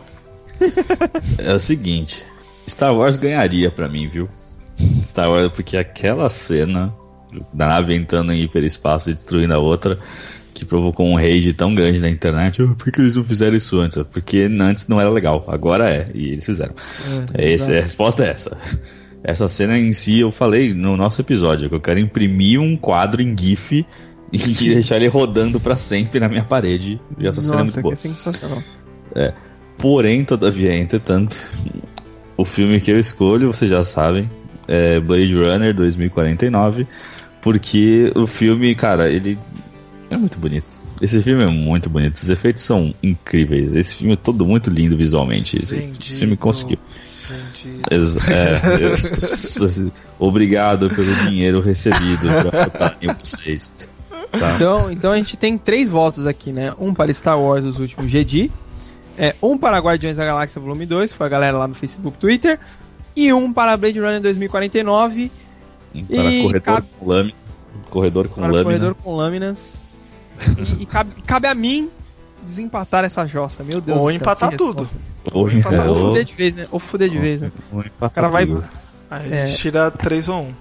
é o seguinte. Star Wars ganharia pra mim, viu? Star Wars, porque aquela cena da nave entrando em hiperespaço e destruindo a outra, que provocou um rage tão grande na internet. "Ah, por que eles não fizeram isso antes? Porque antes não era legal, agora é, e eles fizeram. É esse- a resposta é essa. Essa cena em si, eu falei no nosso episódio, que eu quero imprimir um quadro em GIF e deixar ele rodando pra sempre na minha parede. E essa cena é muito Nossa, boa. sensacional. Porém, todavia, entretanto, o filme que eu escolho, vocês já sabem, é Blade Runner 2049, porque o filme, cara, ele é muito bonito. Esse filme é muito bonito, os efeitos são incríveis. Esse filme é todo muito lindo visualmente. Esse, esse filme conseguiu. É, eu obrigado pelo dinheiro recebido pra votar em vocês. Tá? Então, então a gente tem três votos aqui, né? Um para Star Wars Os Últimos Jedi, é, um para Guardiões da Galáxia Volume 2, que foi a galera lá no Facebook Twitter, e um para Blade Runner 2049, Para E corredor cabe- com lâmina. Corredor com para o lâmina. Corredor com Lâminas. E, e cabe, cabe a mim desempatar essa jossa, meu Deus Ou do céu, empatar tudo. resposta. Ou, empatar. é, Ou ou- fuder de vez, né? Ou fuder de vez, né? ou empatar O cara vai- tudo. Aí a É. gente tira 3 ou 1.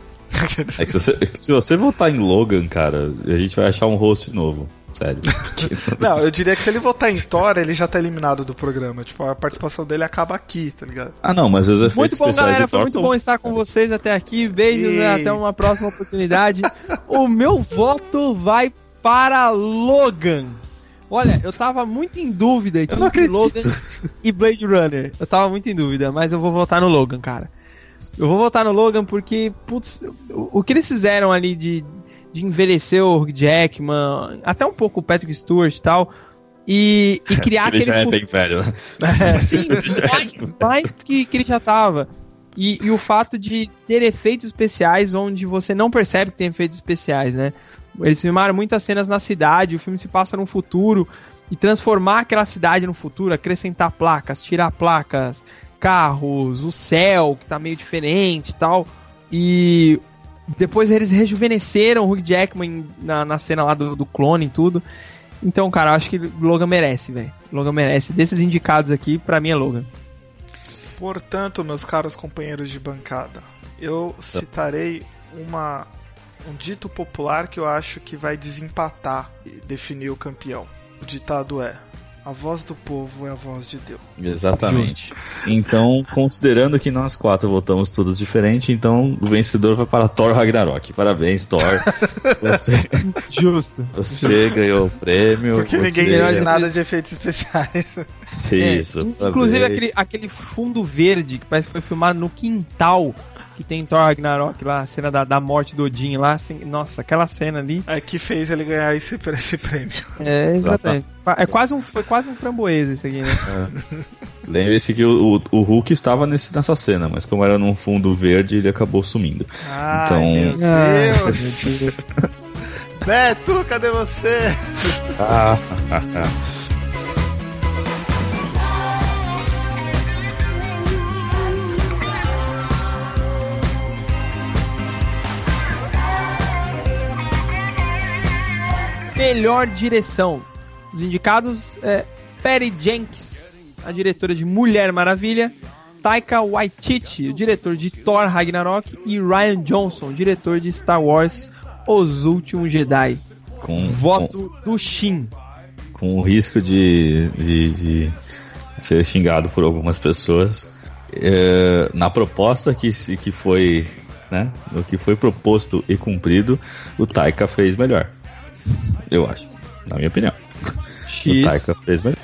É que se você, se você votar em Logan, cara, a gente vai achar um host novo. Sério. Não, eu diria que se ele votar em Thor, ele já tá eliminado do programa. Tipo, a participação dele acaba aqui, tá ligado? ah, não, mas os efeitos Muito bom, galera. Foi muito são- bom estar com vocês até aqui. Beijos até uma próxima oportunidade. o meu voto vai para Logan. Olha, eu tava muito em dúvida entre. Logan e Blade Runner. Eu tava muito em dúvida, mas eu vou votar no Logan, cara. Eu vou votar no Logan porque, putz, o, que eles fizeram ali de, de envelhecer o Jackman, até um pouco o Patrick Stewart e tal, e, e criar Ele aquele já é bem velho. Sim, mais, mais que, que ele já tava. E, e o fato de ter efeitos especiais onde você não percebe que tem efeitos especiais, né? Eles filmaram muitas cenas na cidade, o filme se passa no futuro, e transformar aquela cidade no futuro, acrescentar placas, tirar placas, carros, o céu, que tá meio diferente e tal. E depois eles rejuvenesceram o Hugh Jackman na, na cena lá do, do clone e tudo. Então, cara, eu acho que Logan merece, velho. Logan merece. Desses indicados aqui, pra mim é Logan. Portanto, meus caros companheiros de bancada, eu citarei uma, um dito popular que eu acho que vai desempatar e definir o campeão. O ditado é: A voz do povo é a voz de Deus. Exatamente. Então, considerando que nós quatro votamos todos diferente, então o vencedor vai para Thor Ragnarok. Parabéns, Thor. Você, Justo. você ganhou o prêmio. Porque você... ninguém ganhou de nada de efeitos especiais. Isso. É, inclusive aquele, aquele fundo verde que parece que foi filmado no quintal que tem em Thor Ragnarok lá, a cena da, da morte do Odin lá, assim, nossa, aquela cena ali. É que fez ele ganhar esse, esse prêmio. É, exatamente. É quase um, foi quase um framboesa isso aqui, né? Lembre-se que o, o, o Hulk estava nesse, nessa cena, mas como era num fundo verde, ele acabou sumindo. Ai, Então- meu Ah, Deus! Beto, cadê você? Ah, Melhor direção. Os indicados é Patty Jenkins, a diretora de Mulher Maravilha, Taika Waititi, o diretor de Thor Ragnarok, e Ryan Johnson, diretor de Star Wars Os Últimos Jedi. com, Voto do Shin. com, com o risco de, de, de ser xingado por algumas pessoas. É, na proposta que, que foi, né, no que foi proposto e cumprido, o Taika fez melhor. Eu acho, na minha opinião. O X. Taika fez melhor.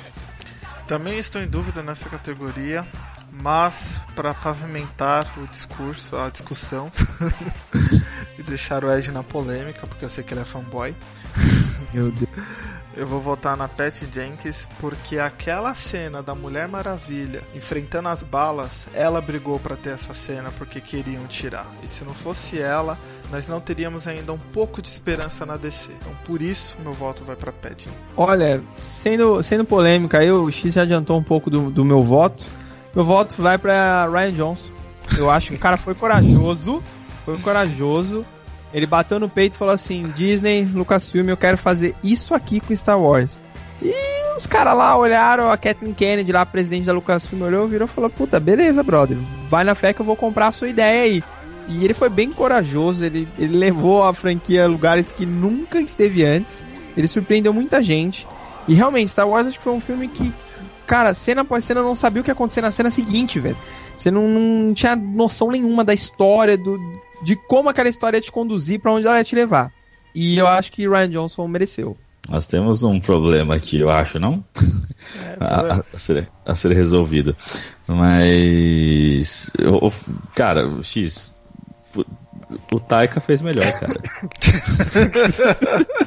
Também estou em dúvida nessa categoria, mas para pavimentar o discurso, a discussão e deixar o Ed na polêmica, porque eu sei que ele é fanboy, Meu Deus. eu vou votar na Patty Jenkins porque aquela cena da Mulher Maravilha enfrentando as balas, ela brigou para ter essa cena porque queriam tirar. E se não fosse ela, nós não teríamos ainda um pouco de esperança na DC. Então por isso meu voto vai para Patty. Olha, sendo, sendo polêmica, aí o X já adiantou um pouco do, do meu voto. Meu voto vai pra Ryan Johnson. Eu acho que o cara foi corajoso. Foi corajoso. Ele bateu no peito e falou assim: Disney, Lucasfilm, eu quero fazer isso aqui com Star Wars. E os caras lá olharam, a Kathleen Kennedy, lá, presidente da Lucasfilm, olhou, virou e falou: Puta, beleza, brother, vai na fé que eu vou comprar a sua ideia aí. E ele foi bem corajoso, ele, ele levou a franquia a lugares que nunca esteve antes. Ele surpreendeu muita gente. E realmente, Star Wars acho que foi um filme que, cara, cena após cena eu não sabia o que ia acontecer na cena seguinte, velho. Você não, não tinha noção nenhuma da história, do, de como aquela história ia te conduzir, pra onde ela ia te levar. E eu acho que Ryan Johnson mereceu. Nós temos um problema aqui, eu acho, não? É, tá a, a- ser, a ser resolvido. Mas. eu- cara, o X. O, Taika fez melhor, cara.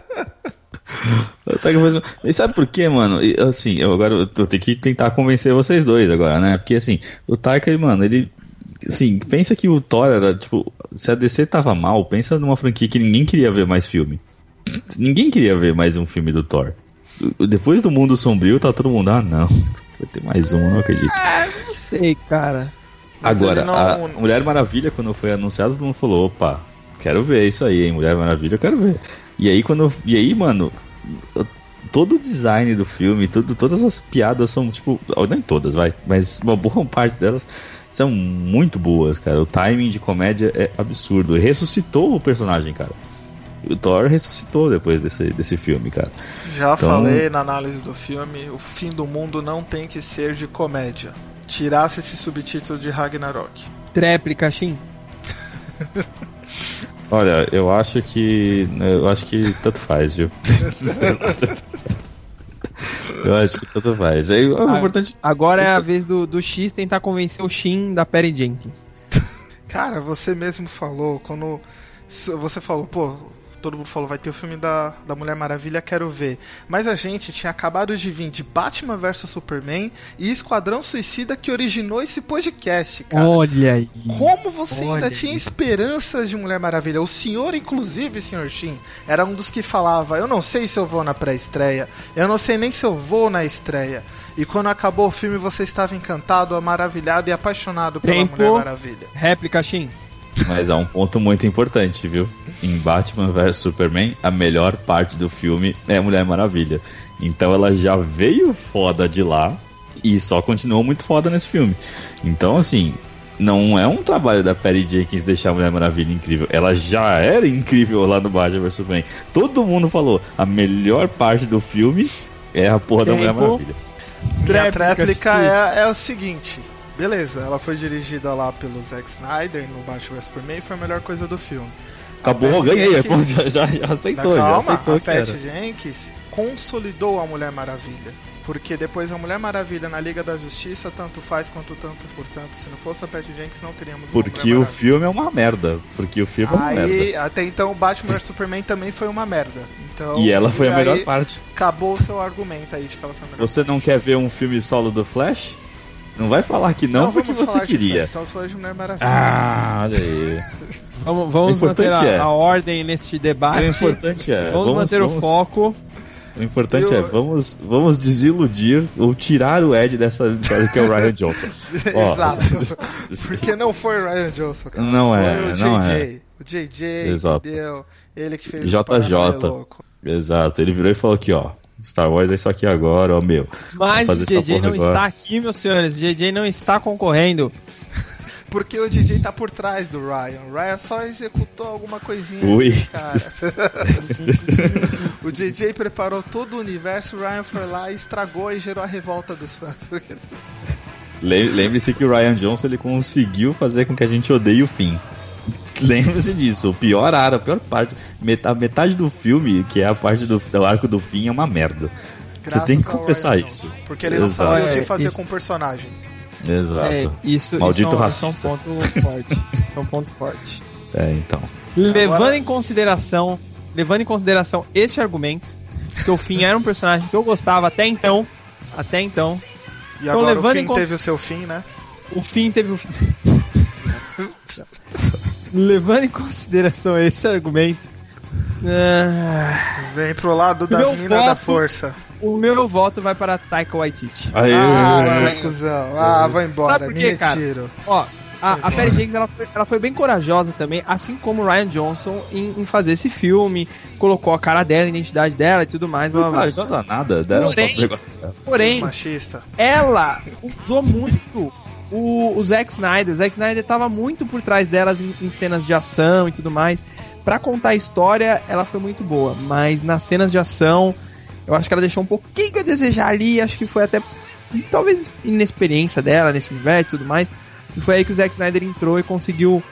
o Taika fez melhor. E sabe por quê, mano? E, assim, eu agora eu tenho que tentar convencer vocês dois agora, né? Porque assim, o Taika, mano, ele. Assim, pensa que o Thor era, tipo, se a DC tava mal, pensa numa franquia que ninguém queria ver mais filme. Ninguém queria ver mais um filme do Thor. Depois do Mundo Sombrio, tá todo mundo, ah não, vai ter mais um, não acredito. Não sei, cara. Mas Agora, não- a Mulher Maravilha, quando foi anunciado, todo mundo falou, opa, quero ver isso aí, hein, Mulher Maravilha, eu quero ver. E aí, quando. E aí, mano, todo o design do filme, tudo, todas as piadas são, tipo, nem todas, vai, mas uma boa parte delas são muito boas, cara. O timing de comédia é absurdo. E ressuscitou o personagem, cara. O Thor ressuscitou depois desse, desse filme, cara. Já Então- falei na análise do filme, o fim do mundo não tem que ser de comédia. Tirasse esse subtítulo de Ragnarok. Tréplica, Shin. Olha, eu acho que. Eu acho que tanto faz, viu? eu acho que tanto faz. Aí, o Ah, importante. Agora é a vez do, do X tentar convencer o Shin da Perry Jenkins. Cara, você mesmo falou, quando você falou, pô, todo mundo falou, vai ter o filme da, da Mulher Maravilha, quero ver. Mas a gente tinha acabado de vir de Batman vs Superman e Esquadrão Suicida que originou esse podcast, cara. Olha aí. Como você ainda tinha aí. esperanças de Mulher Maravilha? O senhor, inclusive, senhor Shin, era um dos que falava: Eu não sei se eu vou na pré-estreia, eu não sei nem se eu vou na estreia. E quando acabou o filme, você estava encantado, maravilhado e apaixonado pela Tempo. Mulher Maravilha. Réplica, Shin. Mas há um ponto muito importante, viu? Em Batman vs Superman, a melhor parte do filme é a Mulher Maravilha. Então ela já veio foda de lá e só continuou muito foda nesse filme. Então, assim, não é um trabalho da Perry Jenkins deixar a Mulher Maravilha incrível. Ela já era incrível lá no Batman vs Superman. Todo mundo falou, a melhor parte do filme é a porra da Mulher. Maravilha. Minha Tréplica, tréplica é, é o seguinte. Beleza, ela foi dirigida lá pelo Zack Snyder no Batman vs Superman e foi a melhor coisa do filme. Acabou, ganhei. Jenkins- Já, já, já aceitou, já Calma, aceitou a Pat. Jenkins consolidou a Mulher Maravilha. Porque depois a Mulher Maravilha na Liga da Justiça, tanto faz quanto tanto, portanto, se não fosse a Pat Jenkins, não teríamos uma Porque o filme é uma merda. Porque o filme é uma merda. Aí, até então, Batman vs Superman também foi uma merda. Então, E ela foi a já melhor aí parte. Acabou o seu argumento aí de que ela foi a melhor Você não quer ver um filme solo do Flash? Não vai falar que não, porque vamos você queria. Estamos falando de Mulher Maravilha. Ah, olha aí. Vamos, vamos manter a, é- a ordem neste debate. O importante é. Vamos, manter o foco. O importante Eu- é, vamos, vamos desiludir ou tirar o Ed dessa história que é o Ryan Johnson. Exato. Porque não foi o Ryan Johnson, cara. Não foi é, o JJ. não é. O JJ, Exato. entendeu? Ele que fez JJ. o louco. Exato, ele virou e falou aqui, ó. Star Wars é isso aqui agora, ó, meu. Mas o JJ porra não agora. está aqui, meus senhores. O JJ não está concorrendo. Porque o DJ tá por trás do Ryan. O Ryan só executou alguma coisinha, Ui. cara. o DJ preparou todo o universo, o Ryan foi lá e estragou e gerou a revolta dos fãs. Le- Lembre-se que o Ryan Johnson ele conseguiu fazer com que a gente odeie o fim. Lembre-se disso, o pior ar, a pior parte, metade, metade do filme, que é a parte do, do arco do fim, é uma merda. Graças tem que confessar isso. Porque ele não Exato. sabia o que É, fazer isso. com o personagem. Exato. É, isso, Maldito isso é um, racista. isso é um ponto forte. Isso é um ponto forte. É, então. Levando em consideração, levando em consideração este argumento, que o Finn era um personagem que eu gostava até então, até então, E Então, agora levando o em fim cons- teve o seu fim, né? o Finn teve o levando em consideração esse argumento, ah, Vem pro lado das Meu minas da voto- força. o meu voto vai para Taika Waititi. Aê, Ah, cuzão. Ah, vai embora, Sabe por quê, cara? Ó, a, a Perry Jenkins ela foi, ela foi bem corajosa também, assim como o Ryan Johnson em, em fazer esse filme, colocou a cara dela, a identidade dela e tudo mais. Não corajosa nada, deram só Porém- um. Porém, Machista. ela usou muito o, o Zack Snyder. O Zack Snyder tava muito por trás delas em, em cenas de ação e tudo mais. Pra contar a história, ela foi muito boa, mas nas cenas de ação, eu acho que ela deixou um pouquinho a desejar ali. Acho que foi até talvez inexperiência dela nesse universo e tudo mais. E foi aí que o Zack Snyder entrou e conseguiu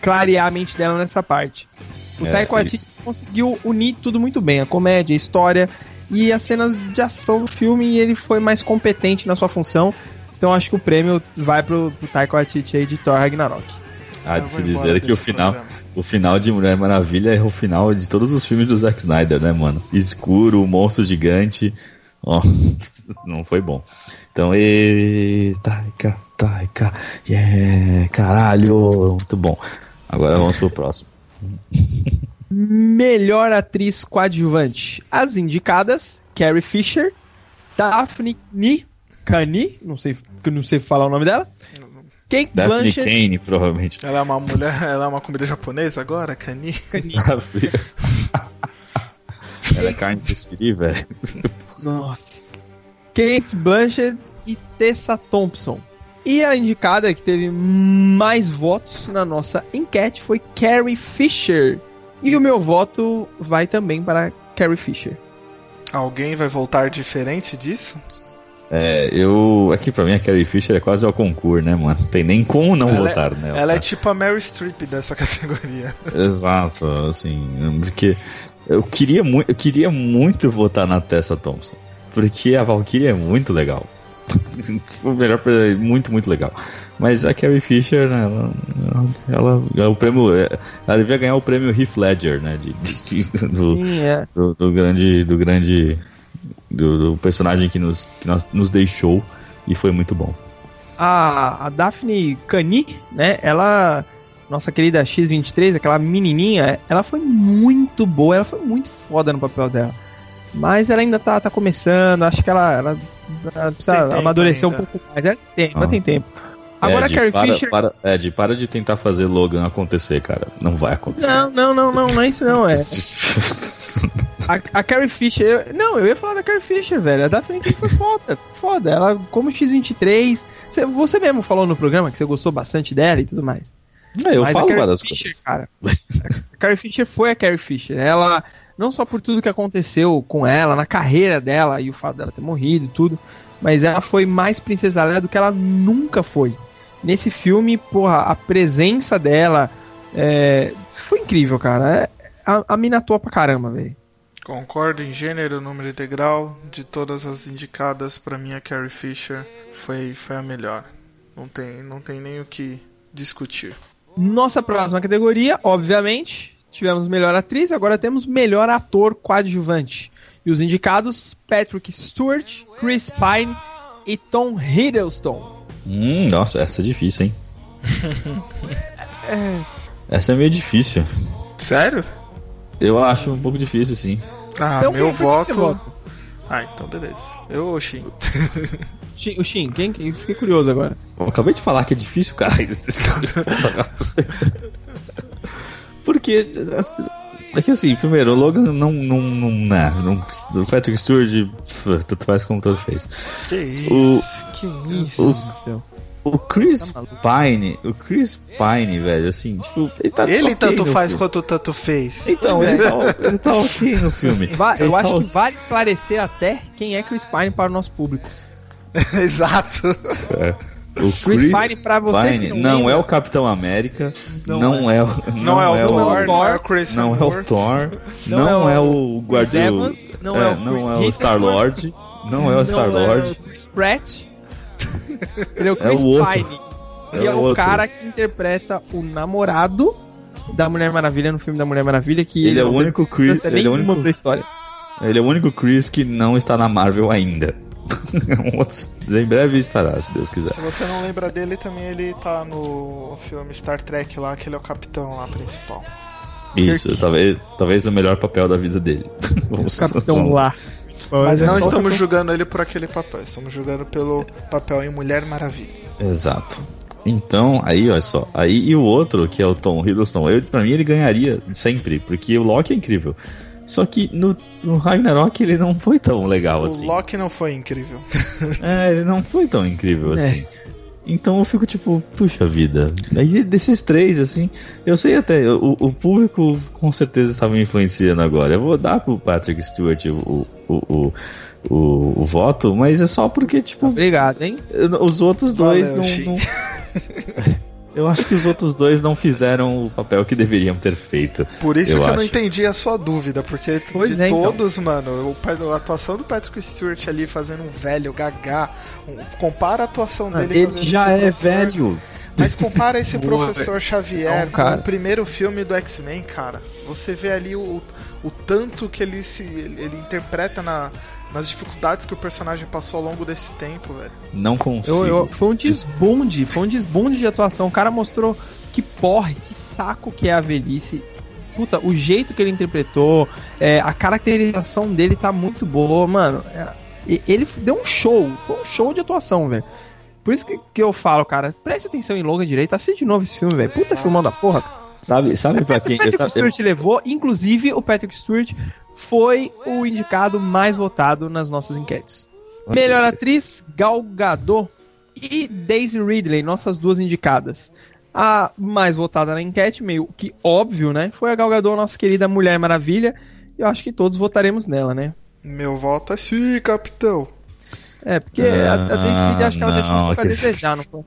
clarear a mente dela nessa parte. O É, Waititi conseguiu unir tudo muito bem, a comédia, a história e as cenas de ação do filme, e ele foi mais competente na sua função. Então acho que o prêmio vai pro, pro Taika Waititi aí de Thor Ragnarok. Eu de se dizer que o final, programa. o final de Mulher Maravilha é o final de todos os filmes do Zack Snyder, né, mano? Escuro, monstro gigante. Ó, não foi bom. Então, e Taika, Taika, yeah, caralho, muito bom. Agora vamos pro próximo. Melhor atriz coadjuvante. As indicadas: Carrie Fisher, Daphne Ni, Kani, não sei, não sei falar o nome dela. Kate Daphne Blanchett. Kane, provavelmente. Ela é uma mulher, ela é uma comida japonesa agora, Kani? Ela é carne de siri, velho. Nossa. Kate Blanchett e Tessa Thompson. E a indicada que teve mais votos na nossa enquete foi Carrie Fisher. E o meu voto vai também para Carrie Fisher. Alguém vai voltar diferente disso? É, eu. Aqui pra mim a Carrie Fisher é quase ao concurso, né, mano? Não tem nem como não ela votar é, nela. ela é tipo a Mary Streep dessa categoria. Exato, assim, porque eu queria, mu eu queria muito votar na Tessa Thompson, porque a Valkyrie é muito legal. O melhor, muito, muito legal. Mas a Carrie Fisher, né, ela, ela, o prêmio, ela devia ganhar o prêmio Heath Ledger, né, de, de, do, Sim, é. do, do grande, do grande, do, do personagem que nos, que nós, nos deixou e foi muito bom. A, a Daphne Cani, né, ela, nossa querida X23, aquela menininha, ela foi muito boa, ela foi muito foda no papel dela. Mas ela ainda tá, tá começando, acho que ela, ela, ela precisa Tem tempo amadurecer ainda. um pouco mais. É, tem, Ah. mas tem tempo. Agora a Ed, Carrie para, Fisher. Para, Ed, para de tentar fazer Logan acontecer, cara. Não vai acontecer. Não, não, não, não, não é isso não, é. A, a Carrie Fisher. eu- não, eu ia falar da Carrie Fisher, velho. A Daphne King foi foda, foda. Ela, como X23. Você, você mesmo falou no programa que você gostou bastante dela e tudo mais. É, eu Mas falo a Carrie várias Fisher, coisas. cara. A Carrie Fisher foi a Carrie Fisher. Ela, não só por tudo que aconteceu com ela, na carreira dela e o fato dela ter morrido e tudo, mas ela foi mais Princesa Leia do que ela nunca foi. Nesse filme, porra, a presença dela é, foi incrível, cara. A, a mina atua pra caramba, velho. Concordo em gênero, número degrau. De todas as indicadas, pra mim a Carrie Fisher foi, foi a melhor. Não tem, não tem nem o que discutir. Nossa próxima categoria, obviamente, tivemos melhor atriz, agora temos melhor ator coadjuvante. E os indicados: Patrick Stewart, Chris Pine e Tom Hiddleston. Hum, nossa, essa é difícil, hein? Essa é meio difícil. Sério? Eu acho um pouco difícil, sim. Ah, Então, meu voto. Ah, então beleza. Eu, Oxi. Shin- O Shin, quem? quem- Fiquei curioso agora. Eu acabei de falar que é difícil, cara. Porque. É que assim, primeiro, o Logan não. não, não, não, não o Patrick Stewart, tanto faz como tanto fez. Que isso? O- Que isso? O, do céu. O Chris Pine, o Chris Pine, velho, assim, tipo, ele tá Ele ok tanto faz filme. quanto tanto fez. Então, ele tá, ele tá ok no filme. Va- Ele eu tá acho que vale esclarecer até quem é Chris Pine para o nosso público. Exato. É. O Chris Pine, pra vocês que Pine não não, é o Capitão América, Não não, é. o Não, é o é Thor, não é o Thor, Chris Não é o. Thor, Não não, é é o Guardião, não é o não Chris é o Star Lord, não é o Star Não é Lord, o Chris Pratt. Ele é o É Chris o outro. Pine. Que É é, o outro. cara que interpreta o namorado da Mulher Maravilha no filme da Mulher Maravilha. Que Ele é o único Chris- ele é o único- pra história. Ele é o único Chris que não está na Marvel ainda. Em breve estará, se Deus quiser. Se você não lembra dele, também ele tá no filme Star Trek lá, que ele é o capitão lá principal. Isso, talvez, talvez o melhor papel da vida dele. Vamos- Capitão vamos- lá. Mas não Só estamos que- julgando ele por aquele papel, estamos julgando pelo papel em Mulher Maravilha. Exato. Então, aí, olha só. Aí, e o outro, que é o Tom Hiddleston, eu, pra mim ele ganharia sempre, porque o Loki é incrível. Só que no, no Ragnarok ele não foi tão legal O assim. Loki não foi incrível. É, ele não foi tão incrível É. assim. Então eu fico tipo, puxa vida. Aí desses três, assim, eu sei até, o, o público com certeza estava me influenciando agora. Eu vou dar pro Patrick Stewart o, o, o, o, o voto, mas é só porque, tipo, Obrigado, hein? os outros dois Valeu, não, não- Eu acho que os outros dois não fizeram o papel que deveriam ter feito. Por isso Eu que eu não acho. entendi a sua dúvida, porque Pois de é, então. todos, mano, o pa- a atuação do Patrick Stewart ali fazendo um velho gagá, um- compara a atuação dele Ele já é professor, velho. Mas compara esse Boa, professor Xavier Não, cara. com o primeiro filme do X-Men, cara. Você vê ali o, o tanto que ele se ele, interpreta na, nas dificuldades que o personagem passou ao longo desse tempo, velho. Não consigo. Eu, eu- foi um desbonde, foi um desbonde de atuação. O cara mostrou que porre, que saco que é a velhice. Puta, o jeito que ele interpretou, é, a caracterização dele tá muito boa, mano. é, e- ele deu um show, foi um show de atuação, velho. Por isso que, que eu falo, cara, preste atenção em Logan direito, assiste de novo esse filme, velho. Puta filmão da porra. Sabe, sabe pra quem. O Patrick eu- Stewart levou, inclusive o Patrick Stewart foi o indicado mais votado nas nossas enquetes. Melhor atriz, Gal Gadot e Daisy Ridley, nossas duas indicadas. A mais votada na enquete, meio que óbvio, né? Foi a Gal Gadot, nossa querida Mulher Maravilha. E eu acho que todos votaremos nela, né? Meu voto é sim, capitão. É, porque a, a Daisy Ridley acho que ela Ah, deixou um pouco a desejar, não foi?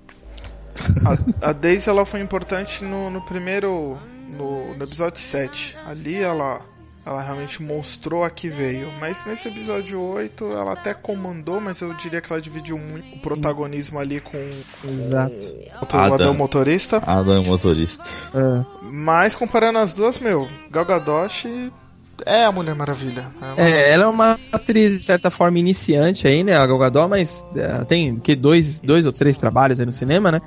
A, a Daisy ela foi importante no, no primeiro. No, no episódio 7. Ali ela. Ela realmente mostrou a que veio. Mas nesse episódio 8, ela até comandou, mas eu diria que ela dividiu muito o protagonismo ali com, com Exato. o Adão Adam. motorista. Adam motorista. É. Mas comparando as duas, meu, Gal Gadot é a Mulher Maravilha. Ela- É, ela é uma atriz, de certa forma, iniciante aí, né? A Gal Gadot, mas ela tem que dois, dois ou três trabalhos aí no cinema, né?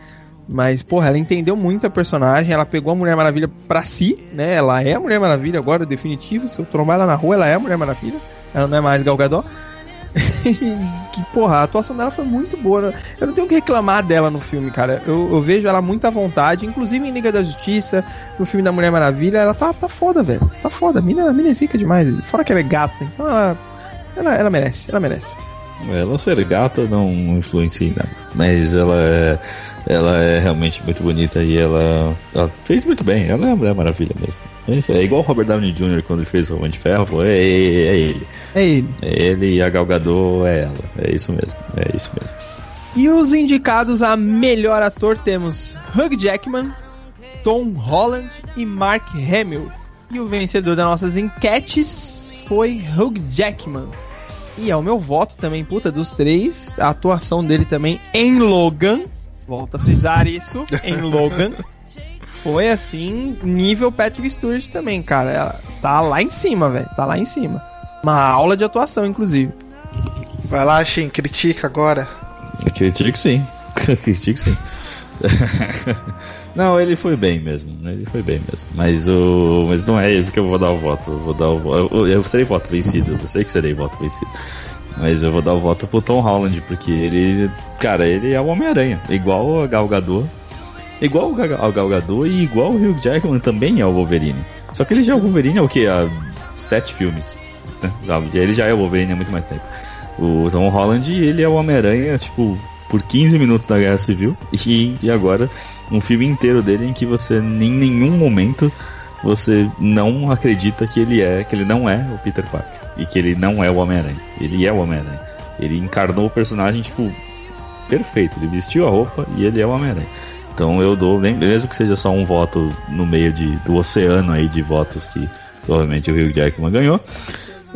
Mas, porra, ela entendeu muito a personagem, ela pegou a Mulher Maravilha pra si, né? Ela é a Mulher Maravilha agora, definitivo. Se eu trombar ela na rua, ela é a Mulher Maravilha. Ela não é mais Gal Gadot. que, porra, a atuação dela foi muito boa. né? Eu não tenho o que reclamar dela no filme, cara. Eu, eu vejo ela muito à vontade, inclusive em Liga da Justiça, no filme da Mulher Maravilha. Ela tá, tá foda, velho. Tá foda. A mina, a mina é zica demais. Fora que ela é gata, então ela, ela, ela merece, ela merece. Ela ser gata não influencia em nada. Mas ela é. Ela é realmente muito bonita e ela, ela fez muito bem. Ela é a Mulher Maravilha mesmo. É, isso, é igual o Robert Downey Jr. quando ele fez o Homem de Ferro. É, é, é ele. É ele. É ele e a Gal Gadot é ela. É isso mesmo. É isso mesmo. E os indicados a melhor ator temos Hugh Jackman, Tom Holland e Mark Hamill. E o vencedor das nossas enquetes foi Hugh Jackman. E é o meu voto também, puta, dos três. A atuação dele também em Logan. Volto a frisar isso, em Logan. Foi assim, nível Patrick Stewart também, cara. Ela tá lá em cima, velho. Tá lá em cima. Uma aula de atuação, inclusive. Vai lá, Shin, critica agora. Critico sim. Critico sim. não, ele foi bem mesmo. Ele foi bem mesmo. Mas o. Mas não é ele que eu vou dar o voto. Eu vou dar o. Eu, eu serei voto vencido. Eu sei que serei voto vencido. Mas eu vou dar o voto pro Tom Holland, porque ele. Cara, ele é o Homem-Aranha. Igual a Gal Gadot. Igual o Gal- ao Gal Gadot e igual o Hugh Jackman também é o Wolverine. Só que ele já é o Wolverine há o quê? Há sete filmes. né? Ele já é o Wolverine há muito mais tempo. O Tom Holland, ele é o Homem-Aranha, tipo, por 15 minutos da Guerra Civil. E, e agora, um filme inteiro dele em que você, em nenhum momento, você não acredita que ele é, que ele não é o Peter Parker. E que ele não é o Homem-Aranha. Ele é o Homem-Aranha. Ele encarnou o personagem, tipo, perfeito. Ele vestiu a roupa e ele é o Homem-Aranha. Então eu dou, mesmo que seja só um voto no meio de, do oceano aí de votos que provavelmente o Hugh Jackman ganhou,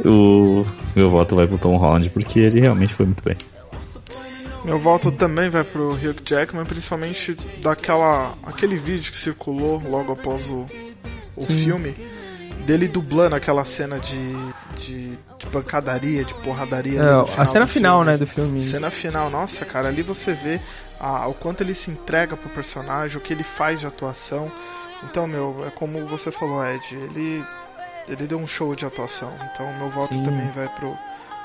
o meu voto vai pro Tom Holland porque ele realmente foi muito bem. Meu voto também vai pro Hugh Jackman, principalmente daquela aquele vídeo que circulou logo após o, o filme dele dublando aquela cena de, de, de pancadaria, de porradaria. É, a cena final, filme. né, do filme. isso. Cena final, nossa, cara, ali você vê a- o quanto ele se entrega pro personagem, o que ele faz de atuação. Então, meu, é como você falou, Ed, ele, ele deu um show de atuação. Então, meu voto Sim. também vai pro,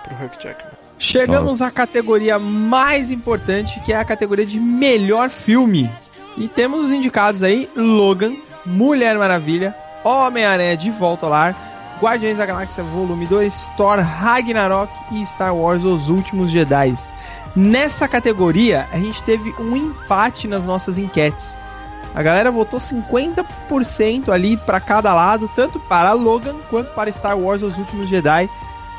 pro Hugh Jackman. Chegamos à categoria mais importante, que é a categoria de melhor filme. E temos os indicados aí: Logan, Mulher Maravilha, Homem-Aranha de Volta ao Lar, Guardiões da Galáxia Volume 2, Thor Ragnarok e Star Wars Os Últimos Jedi. Nessa categoria, a gente teve um empate nas nossas enquetes. A galera votou 50% ali para cada lado, tanto para Logan quanto para Star Wars Os Últimos Jedi.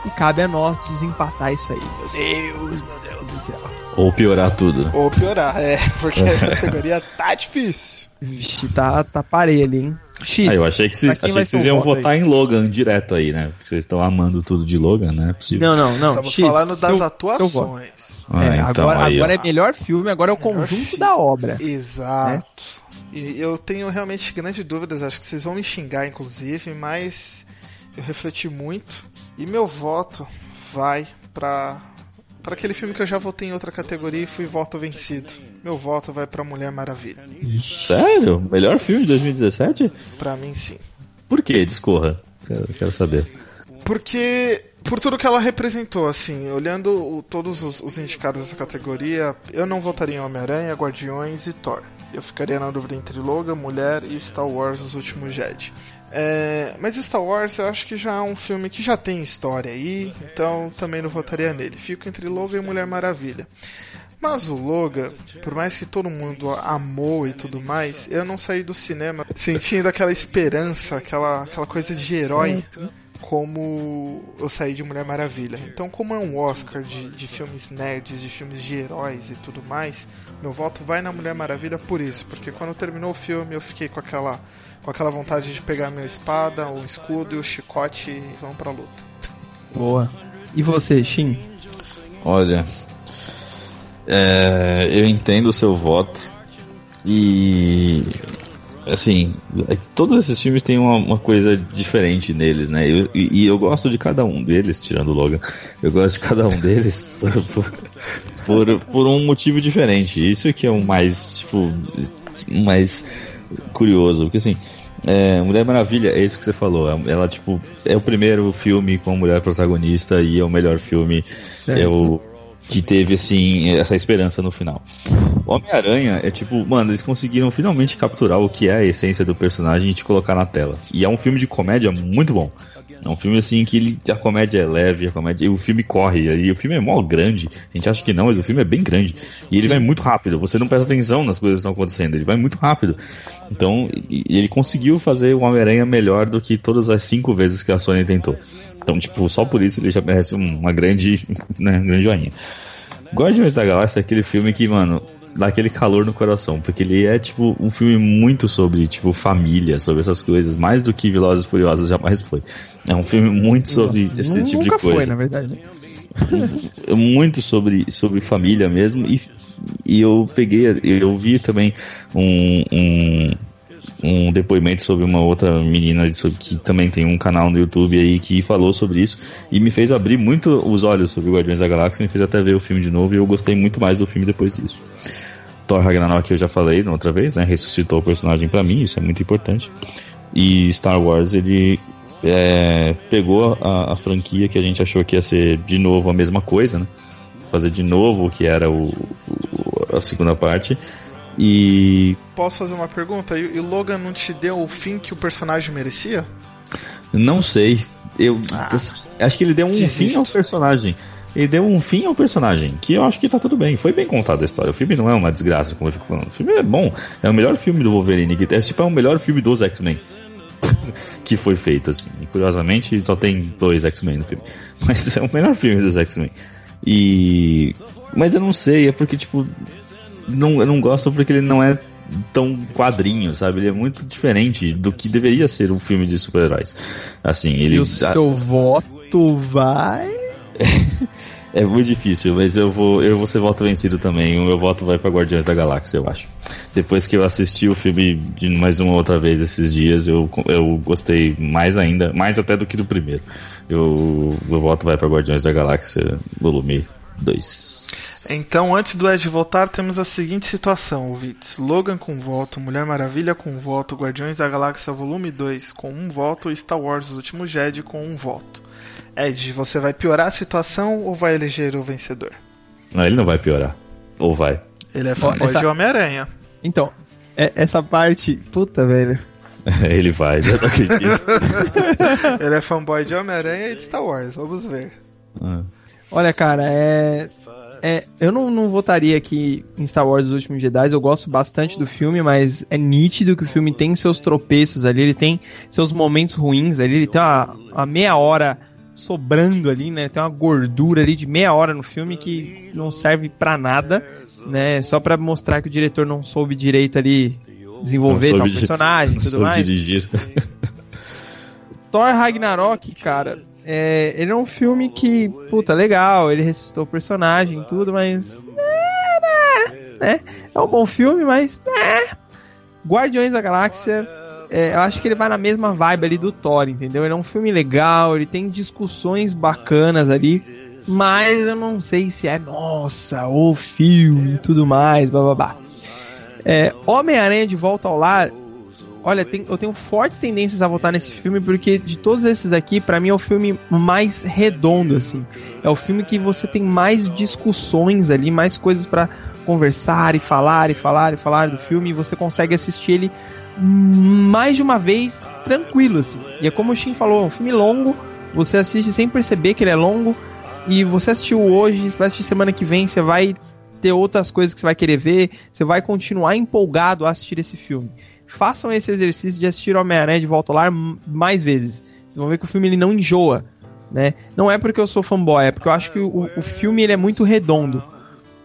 E cabe a nós desempatar isso aí. Meu Deus, meu Deus do céu. Ou piorar tudo. Ou piorar, é, porque a categoria tá difícil. Vixe, tá, tá parei ali, hein? X. Ah, eu achei que vocês, achei que vocês iam votar aí? em Logan direto aí, né? Porque vocês estão amando tudo de Logan, né? É possível. Não, não, não. Estamos X, falando das seu- seu voto. atuações. Ah, é, então agora, aí, agora é melhor filme, agora é o Melhor conjunto filme. da obra. Exato. E eu tenho realmente grandes dúvidas, acho que vocês vão me xingar, inclusive, mas eu refleti muito. E meu voto vai pra, pra aquele filme que eu já votei em outra categoria e fui voto vencido. Meu voto vai pra Mulher Maravilha. Sério? Melhor filme de 2017? Pra mim, sim. Por que? Discorra. Quero, quero saber. Porque, por tudo que ela representou, assim, olhando o- todos os, os indicados dessa categoria, eu não votaria em Homem-Aranha, Guardiões e Thor. Eu ficaria na dúvida entre Logan, Mulher e Star Wars Os Últimos Jedi. É, mas Star Wars eu acho que já é um filme que já tem história aí, então também não votaria nele. Fico entre Logan e Mulher Maravilha. Mas o Logan, por mais que todo mundo amou e tudo mais, eu não saí do cinema sentindo aquela esperança, aquela, aquela coisa de herói como eu saí de Mulher Maravilha. Então, como é um Oscar de, de filmes nerds, de filmes de heróis e tudo mais, meu voto vai na Mulher Maravilha por isso, porque quando terminou o filme eu fiquei com aquela, com aquela vontade de pegar minha espada, o escudo e o chicote e vamos pra luta. Boa. E você, Shin? Olha, é, eu entendo o seu voto e assim, é todos esses filmes têm uma, uma coisa diferente neles, né? Eu, e, e, eu gosto de cada um deles, tirando o Logan, eu gosto de cada um deles por, por, por, por um motivo diferente. Isso que é o mais, tipo, mais curioso, porque assim, é, Mulher Maravilha, é isso que você falou. Ela, tipo, é o primeiro filme com mulher protagonista e é o melhor filme. Certo. É o que teve, assim, essa esperança no final. Homem-Aranha é tipo, mano, eles conseguiram finalmente capturar o que é a essência do personagem e te colocar na tela. E é um filme de comédia muito bom. É um filme assim que ele, a comédia é leve, a comédia, e o filme corre, e o filme é mó grande. A gente acha que não, mas o filme é bem grande. E ele Sim. vai muito rápido, você não presta atenção nas coisas que estão acontecendo, ele vai muito rápido. Então, ele conseguiu fazer o Homem-Aranha melhor do que todas as cinco vezes que a Sony tentou. Então, tipo, só por isso ele já merece uma grande, né, grande joinha. Guardiões da Galáxia é aquele filme que, mano, dá aquele calor no coração, porque ele é, tipo, um filme muito sobre, tipo, família, sobre essas coisas, mais do que Velozes e Furiosos jamais foi. É um filme muito sobre Nossa, esse tipo de coisa. Nunca foi, na verdade. muito sobre, sobre família mesmo, e, e eu peguei, eu vi também um, um um depoimento sobre uma outra menina que também tem um canal no YouTube aí que falou sobre isso e me fez abrir muito os olhos sobre Guardiões da Galáxia, me fez até ver o filme de novo e eu gostei muito mais do filme depois disso. Thor Ragnarok eu já falei na outra vez, né? Ressuscitou o personagem para mim, isso é muito importante. E Star Wars ele é, pegou a, a, franquia que a gente achou que ia ser de novo a mesma coisa, né? Fazer de novo o que era o, o a segunda parte e. Posso fazer uma pergunta? E o Logan não te deu o fim que o personagem merecia? Não sei. Eu ah, acho que ele deu um desisto. fim ao personagem. Ele deu um fim ao personagem, que eu acho que tá tudo bem. Foi bem contada a história. O filme não é uma desgraça, como eu fico falando. O filme é bom. É o melhor filme do Wolverine. Que é, tipo, é o melhor filme dos X-Men. que foi feito, assim. E, curiosamente, só tem dois X-Men no filme. Mas é o melhor filme dos X-Men. E. Mas eu não sei, é porque, tipo, não, eu não gosto porque ele não é tão quadrinho, sabe? Ele é muito diferente do que deveria ser um filme de super-heróis. Assim, ele. E o seu voto vai. é muito difícil, mas eu vou, eu vou ser voto vencido também. O meu voto vai para Guardiões da Galáxia, eu acho. Depois que eu assisti o filme de mais uma outra vez esses dias, eu, eu gostei mais ainda, mais até do que do primeiro. Eu, meu voto vai para Guardiões da Galáxia, volume 2. Então, antes do Ed voltar, temos a seguinte situação, ouvintes. Logan com voto, Mulher Maravilha com voto, Guardiões da Galáxia Volume 2 com um voto e Star Wars Os Últimos Jedi com um voto. Ed, você vai piorar a situação ou vai eleger o vencedor? Não, ele não vai piorar. Ou vai? Ele é fanboy essa... de Homem-Aranha. Então, é, essa parte... Puta, velho. ele vai, eu não acredito. ele é fanboy de Homem-Aranha e de Star Wars, vamos ver. Ah. Olha, cara, é. É, eu não, não votaria aqui em Star Wars Os Últimos Jedi, eu gosto bastante do filme, mas é nítido que o filme tem seus tropeços ali, ele tem seus momentos ruins ali, ele tem uma, uma meia hora sobrando ali, né? Tem uma gordura ali de meia hora no filme que não serve para nada, né? Só para mostrar que o diretor não soube direito ali desenvolver tal personagem e tudo mais. dirigir. Thor Ragnarok, cara, é, ele é um filme que, puta, legal, ele ressuscitou o personagem e tudo, mas. É, é, é um bom filme, mas. É. Guardiões da Galáxia. É, eu acho que ele vai na mesma vibe ali do Thor, entendeu? Ele é um filme legal, ele tem discussões bacanas ali, mas eu não sei se é, nossa, o filme e tudo mais, blá blá blá. É, Homem-Aranha de Volta ao Lar Olha, tem, eu tenho fortes tendências a votar nesse filme porque de todos esses daqui, para mim é o filme mais redondo assim. É o filme que você tem mais discussões ali, mais coisas para conversar e falar e falar e falar do filme e você consegue assistir ele mais de uma vez tranquilo assim. E é como o Shin falou, é um filme longo, você assiste sem perceber que ele é longo e você assistiu hoje, você vai assistir semana que vem, você vai ter outras coisas que você vai querer ver, você vai continuar empolgado a assistir esse filme façam esse exercício de assistir Homem-Aranha de Volta ao Lar mais vezes. Vocês vão ver que o filme ele não enjoa, né? Não é porque eu sou fanboy, é porque eu acho que o, o filme ele é muito redondo.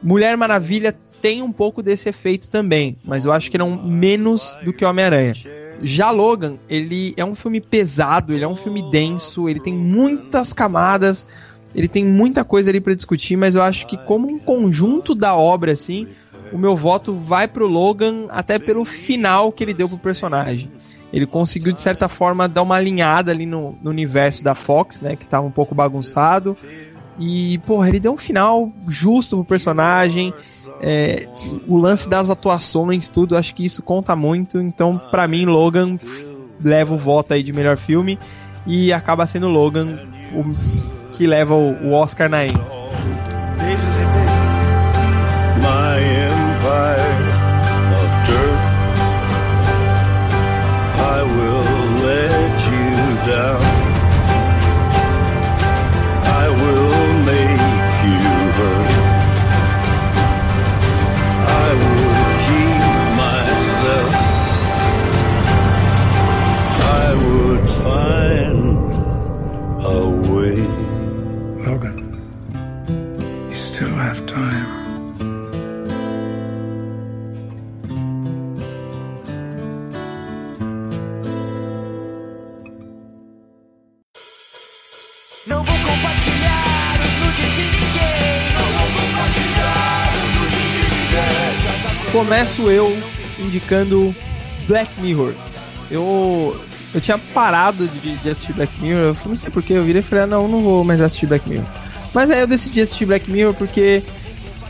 Mulher Maravilha tem um pouco desse efeito também, mas eu acho que não menos do que Homem-Aranha. Já Logan, ele é um filme pesado, ele é um filme denso, ele tem muitas camadas, ele tem muita coisa ali para discutir, mas eu acho que como um conjunto da obra assim, o meu voto vai pro Logan até pelo final que ele deu pro personagem. Ele conseguiu, de certa forma, dar uma alinhada ali no, no universo da Fox, né? Que tava um pouco bagunçado. E, porra, ele deu um final justo pro personagem. É, o lance das atuações, tudo, acho que isso conta muito. Então, para mim, Logan leva o voto aí de melhor filme. E acaba sendo Logan o que leva o, Oscar na EM. Começo eu indicando Black Mirror. Eu eu tinha parado de, de assistir Black Mirror, eu não sei porque, eu virei e falei, ah, não, não vou mais assistir Black Mirror. Mas aí eu decidi assistir Black Mirror porque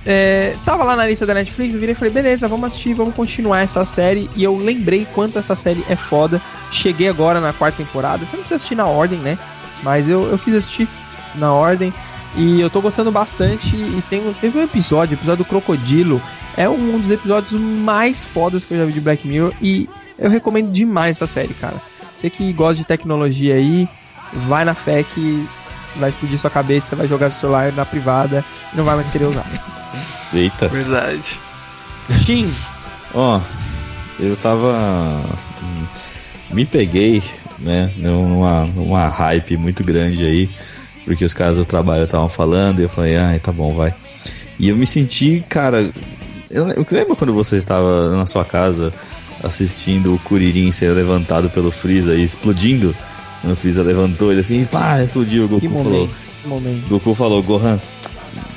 é, tava lá na lista da Netflix, eu virei e falei, beleza, vamos assistir, vamos continuar essa série. E eu lembrei quanto essa série é foda. Cheguei agora na quarta temporada, você não precisa assistir na ordem, né? Mas eu, eu quis assistir na ordem. E eu tô gostando bastante. E tem, teve um episódio, o episódio do Crocodilo. É um dos episódios mais fodas que eu já vi de Black Mirror. E eu recomendo demais essa série, cara. Você que gosta de tecnologia aí, vai na fé que vai explodir sua cabeça, você vai jogar seu celular na privada e não vai mais querer usar. Eita. Verdade. Tim, Ó, eu tava. Me peguei, né, numa, numa hype muito grande aí, porque os caras do trabalho estavam falando, e eu falei, ai, tá bom, vai. E eu me senti, cara. Eu, eu lembro quando você estava na sua casa assistindo o Kuririn ser levantado pelo Freeza e explodindo? O Freeza levantou ele assim, pá, explodiu. O Goku que falou. momento, que momento. Goku falou, Gohan,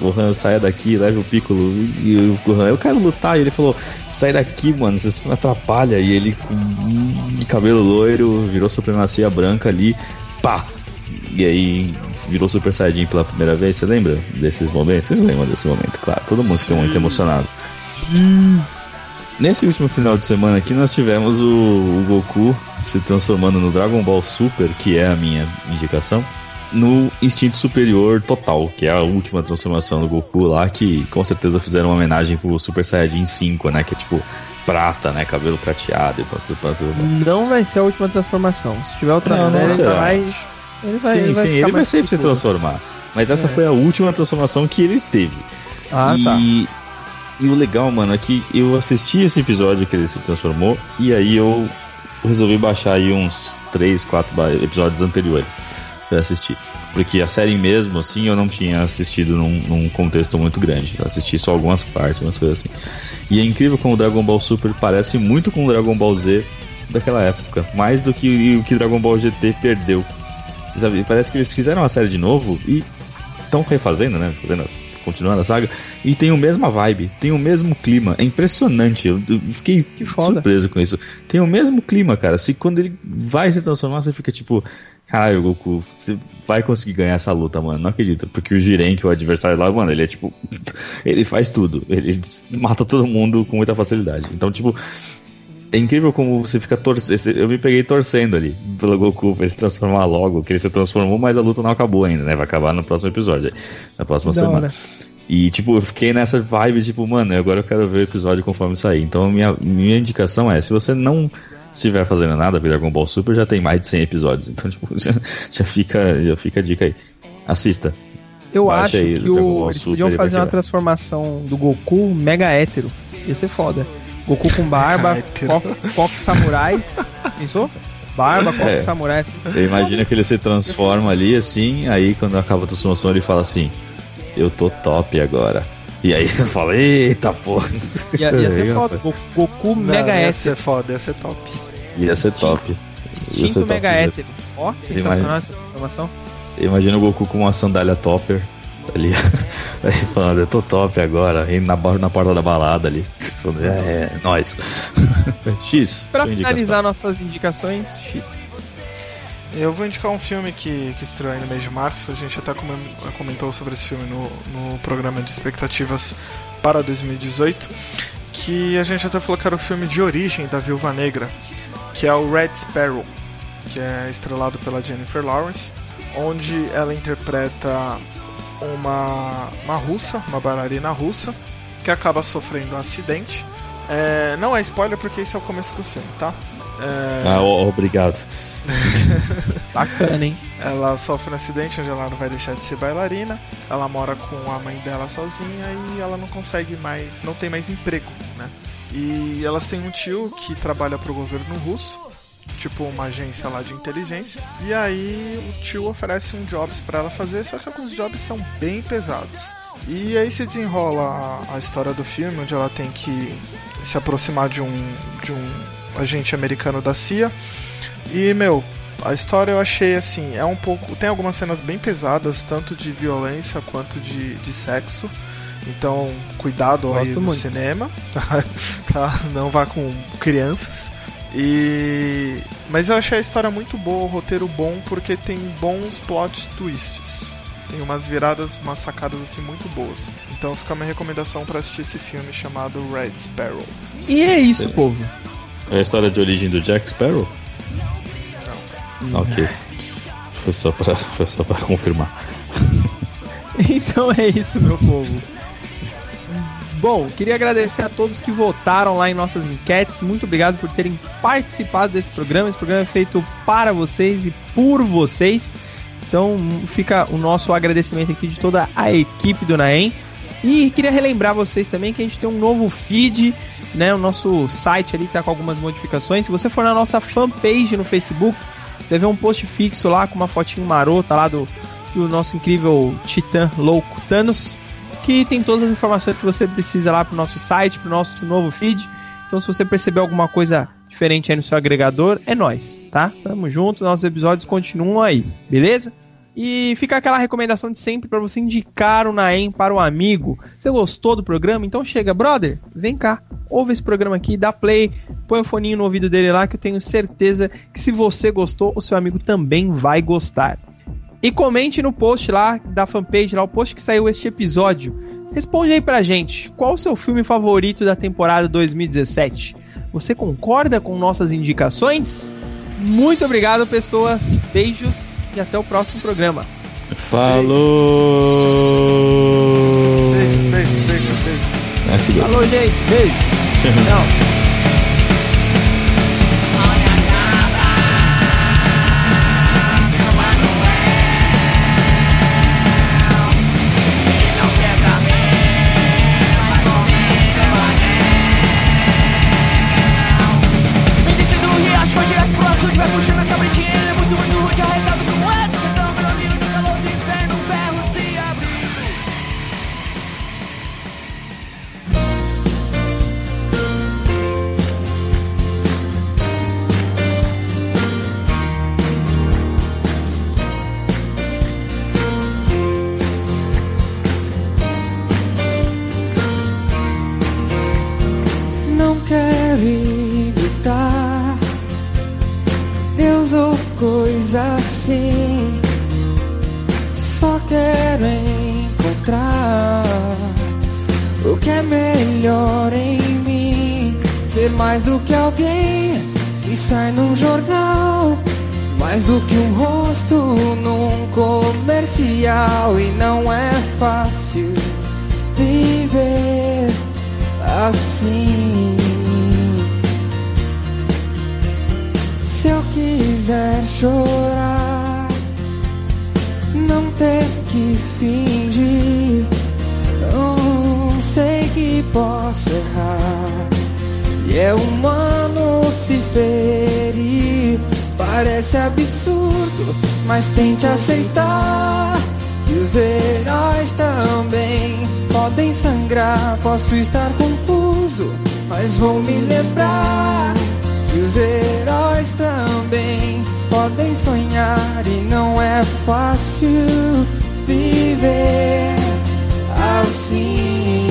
Gohan, saia daqui, leve o Piccolo. E o Gohan, eu quero lutar. E ele falou, sai daqui, mano, você só me atrapalha. E ele, com de cabelo loiro, virou supremacia branca ali, pá! E aí virou Super Saiyajin pela primeira vez. Você lembra desses momentos? Vocês lembram desse momento, claro. Todo mundo ficou muito emocionado. Nesse último final de semana aqui, nós tivemos o, o Goku se transformando no Dragon Ball Super, que é a minha indicação, no Instinto Superior Total, que é a última transformação do Goku lá, que com certeza fizeram uma homenagem pro Super Saiyajin 5, né? Que é tipo prata, né? Cabelo prateado e passou. Não vai ser a última transformação. Se tiver outra Não, não série, ele vai. Ele vai, sim, ele vai sim, ele vai sempre se transformar. Mas essa É. foi a última transformação que ele teve. Ah, e, tá. E o legal, mano, é que eu assisti esse episódio que ele se transformou e aí eu resolvi baixar aí uns 3, 4 ba- episódios anteriores pra assistir. Porque a série mesmo, assim, eu não tinha assistido num, num contexto muito grande. Eu assisti só algumas partes, umas coisas assim. E é incrível como o Dragon Ball Super parece muito com o Dragon Ball Z daquela época. Mais do que o que Dragon Ball GT perdeu. Sabe, parece que eles fizeram a série de novo e estão refazendo, né? Fazendo as- continuando a saga. E tem o mesma vibe, tem o mesmo clima. É impressionante. Eu, eu fiquei surpreso com isso. Tem o mesmo clima, cara. Se quando ele vai se transformar, você fica tipo. Caralho, Goku, você vai conseguir ganhar essa luta, mano. Não acredito. Porque o Jiren, que é o adversário lá, mano, ele é tipo. Ele faz tudo. Ele mata todo mundo com muita facilidade. Então, tipo. É incrível como você fica torcendo. Eu me peguei torcendo ali pelo Goku pra ele se transformar logo, que ele se transformou, mas a luta não acabou ainda, né? Vai acabar no próximo episódio, na próxima Da semana. hora. E, tipo, eu fiquei nessa vibe, tipo, mano, agora eu quero ver o episódio conforme sair. Então, minha, minha indicação é: se você não estiver fazendo nada, porque Dragon Ball Super já tem mais de 100 episódios. Então, tipo, já, já fica, já fica a dica aí. Assista. Eu Baixa acho aí que o, eles Super podiam fazer uma transformação do Goku mega hétero. Ia ser foda. Goku com barba, Mega hétero. coque, coque samurai. Pensou? barba, qual É. samurai assim. Você imagina que ele se transforma ali assim, aí quando acaba a transformação ele fala assim: Eu tô top agora. E aí você fala: Eita porra. Ia, ia ser foda. Goku, Não, Mega ia foda, ia ser top. Ia ser top. Ia ser Extinto top, Mega né? Éter. Ó, sensacional essa transformação. Imagina o Goku com uma sandália topper ali, aí falando, eu tô top agora, indo na, na porta da balada ali. Falando, é, é, nóis. X. Pra finalizar nossas indicações, X. Eu vou indicar um filme que, que estreou aí no mês de março. A gente até comentou sobre esse filme no, no programa de expectativas para 2018. Que a gente até falou que era o filme de origem da Viúva Negra, que é o Red Sparrow, que é estrelado pela Jennifer Lawrence, onde ela interpreta uma, uma russa, uma bailarina russa, que acaba sofrendo um acidente. É, não é spoiler porque esse é o começo do filme, tá? É, Ah, ó, obrigado. Bacana, hein? ela sofre um acidente onde ela não vai deixar de ser bailarina. Ela mora com a mãe dela sozinha e ela não consegue mais, não tem mais emprego, né? E elas têm um tio que trabalha pro governo russo, tipo uma agência lá de inteligência. E aí o tio oferece um jobs pra ela fazer, só que alguns jobs são bem pesados. E aí se desenrola a, a história do filme, onde ela tem que se aproximar de um de um agente americano da CIA. E meu, a história eu achei assim, é um pouco. Tem algumas cenas bem pesadas, tanto de violência quanto de, de sexo. Então, cuidado aí Gosto no muito. cinema, tá? Não vá com crianças. E mas eu achei a história muito boa, o roteiro bom porque tem bons plot twists. Tem umas viradas, umas sacadas assim muito boas. Então fica a minha recomendação pra assistir esse filme chamado Red Sparrow. E é isso, povo. É a história de origem do Jack Sparrow? Ok. Foi só pra, foi só pra confirmar. Então é isso, meu povo. Bom, queria agradecer a todos que votaram lá em nossas enquetes. Muito obrigado por terem participado desse programa. Esse programa é feito para vocês e por vocês. Então fica o nosso agradecimento aqui de toda a equipe do Naem. E queria relembrar vocês também que a gente tem um novo feed, né? O nosso site ali tá com algumas modificações. Se você for na nossa fanpage no Facebook, vai ver um post fixo lá com uma fotinho marota lá do, do nosso incrível Titã Louco Thanos, que tem todas as informações que você precisa lá pro nosso site, pro nosso novo feed. Então, se você perceber alguma coisa diferente aí no seu agregador, é nós, tá? Tamo junto, nossos episódios continuam aí, beleza? E fica aquela recomendação de sempre para você indicar o Naem para o amigo. Você gostou do programa? Então chega, brother, vem cá, ouve esse programa aqui, dá play, põe o foninho no ouvido dele lá, que eu tenho certeza que se você gostou, o seu amigo também vai gostar. E comente no post lá da fanpage, lá o post que saiu este episódio. Responde aí pra gente, qual o seu filme favorito da temporada 2017? Você concorda com nossas indicações? Muito obrigado, pessoas. Beijos e até o próximo programa. Falou! Beijos, beijos, beijos, beijos. É. Falou, gente. Beijos. Tchau. Podem sangrar. Posso estar confuso, mas vou me lembrar que os heróis também podem sonhar e não é fácil viver assim.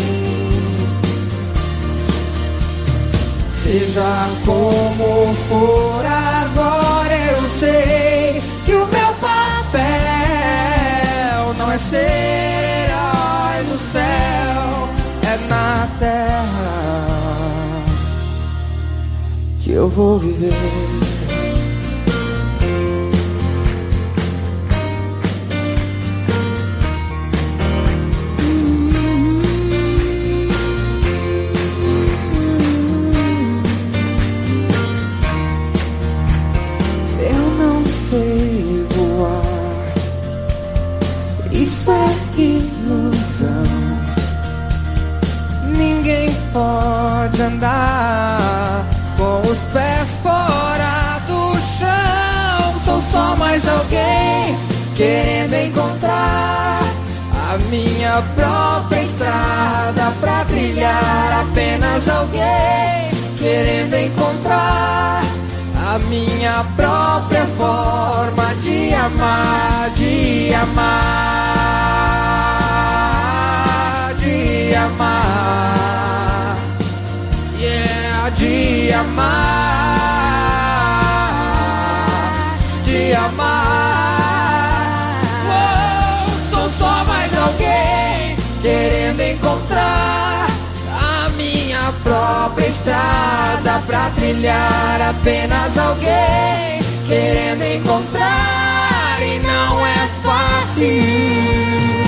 Seja como for agora, eu sei que o meu papel não é ser terra que eu vou viver. Andar com os pés fora do chão. Sou só mais alguém querendo encontrar a minha própria estrada pra trilhar. Apenas alguém querendo encontrar a minha própria forma de amar, de amar, de amar, de amar, de amar. Oh, sou só mais alguém querendo encontrar a minha própria estrada pra trilhar. Apenas alguém querendo encontrar e não é fácil.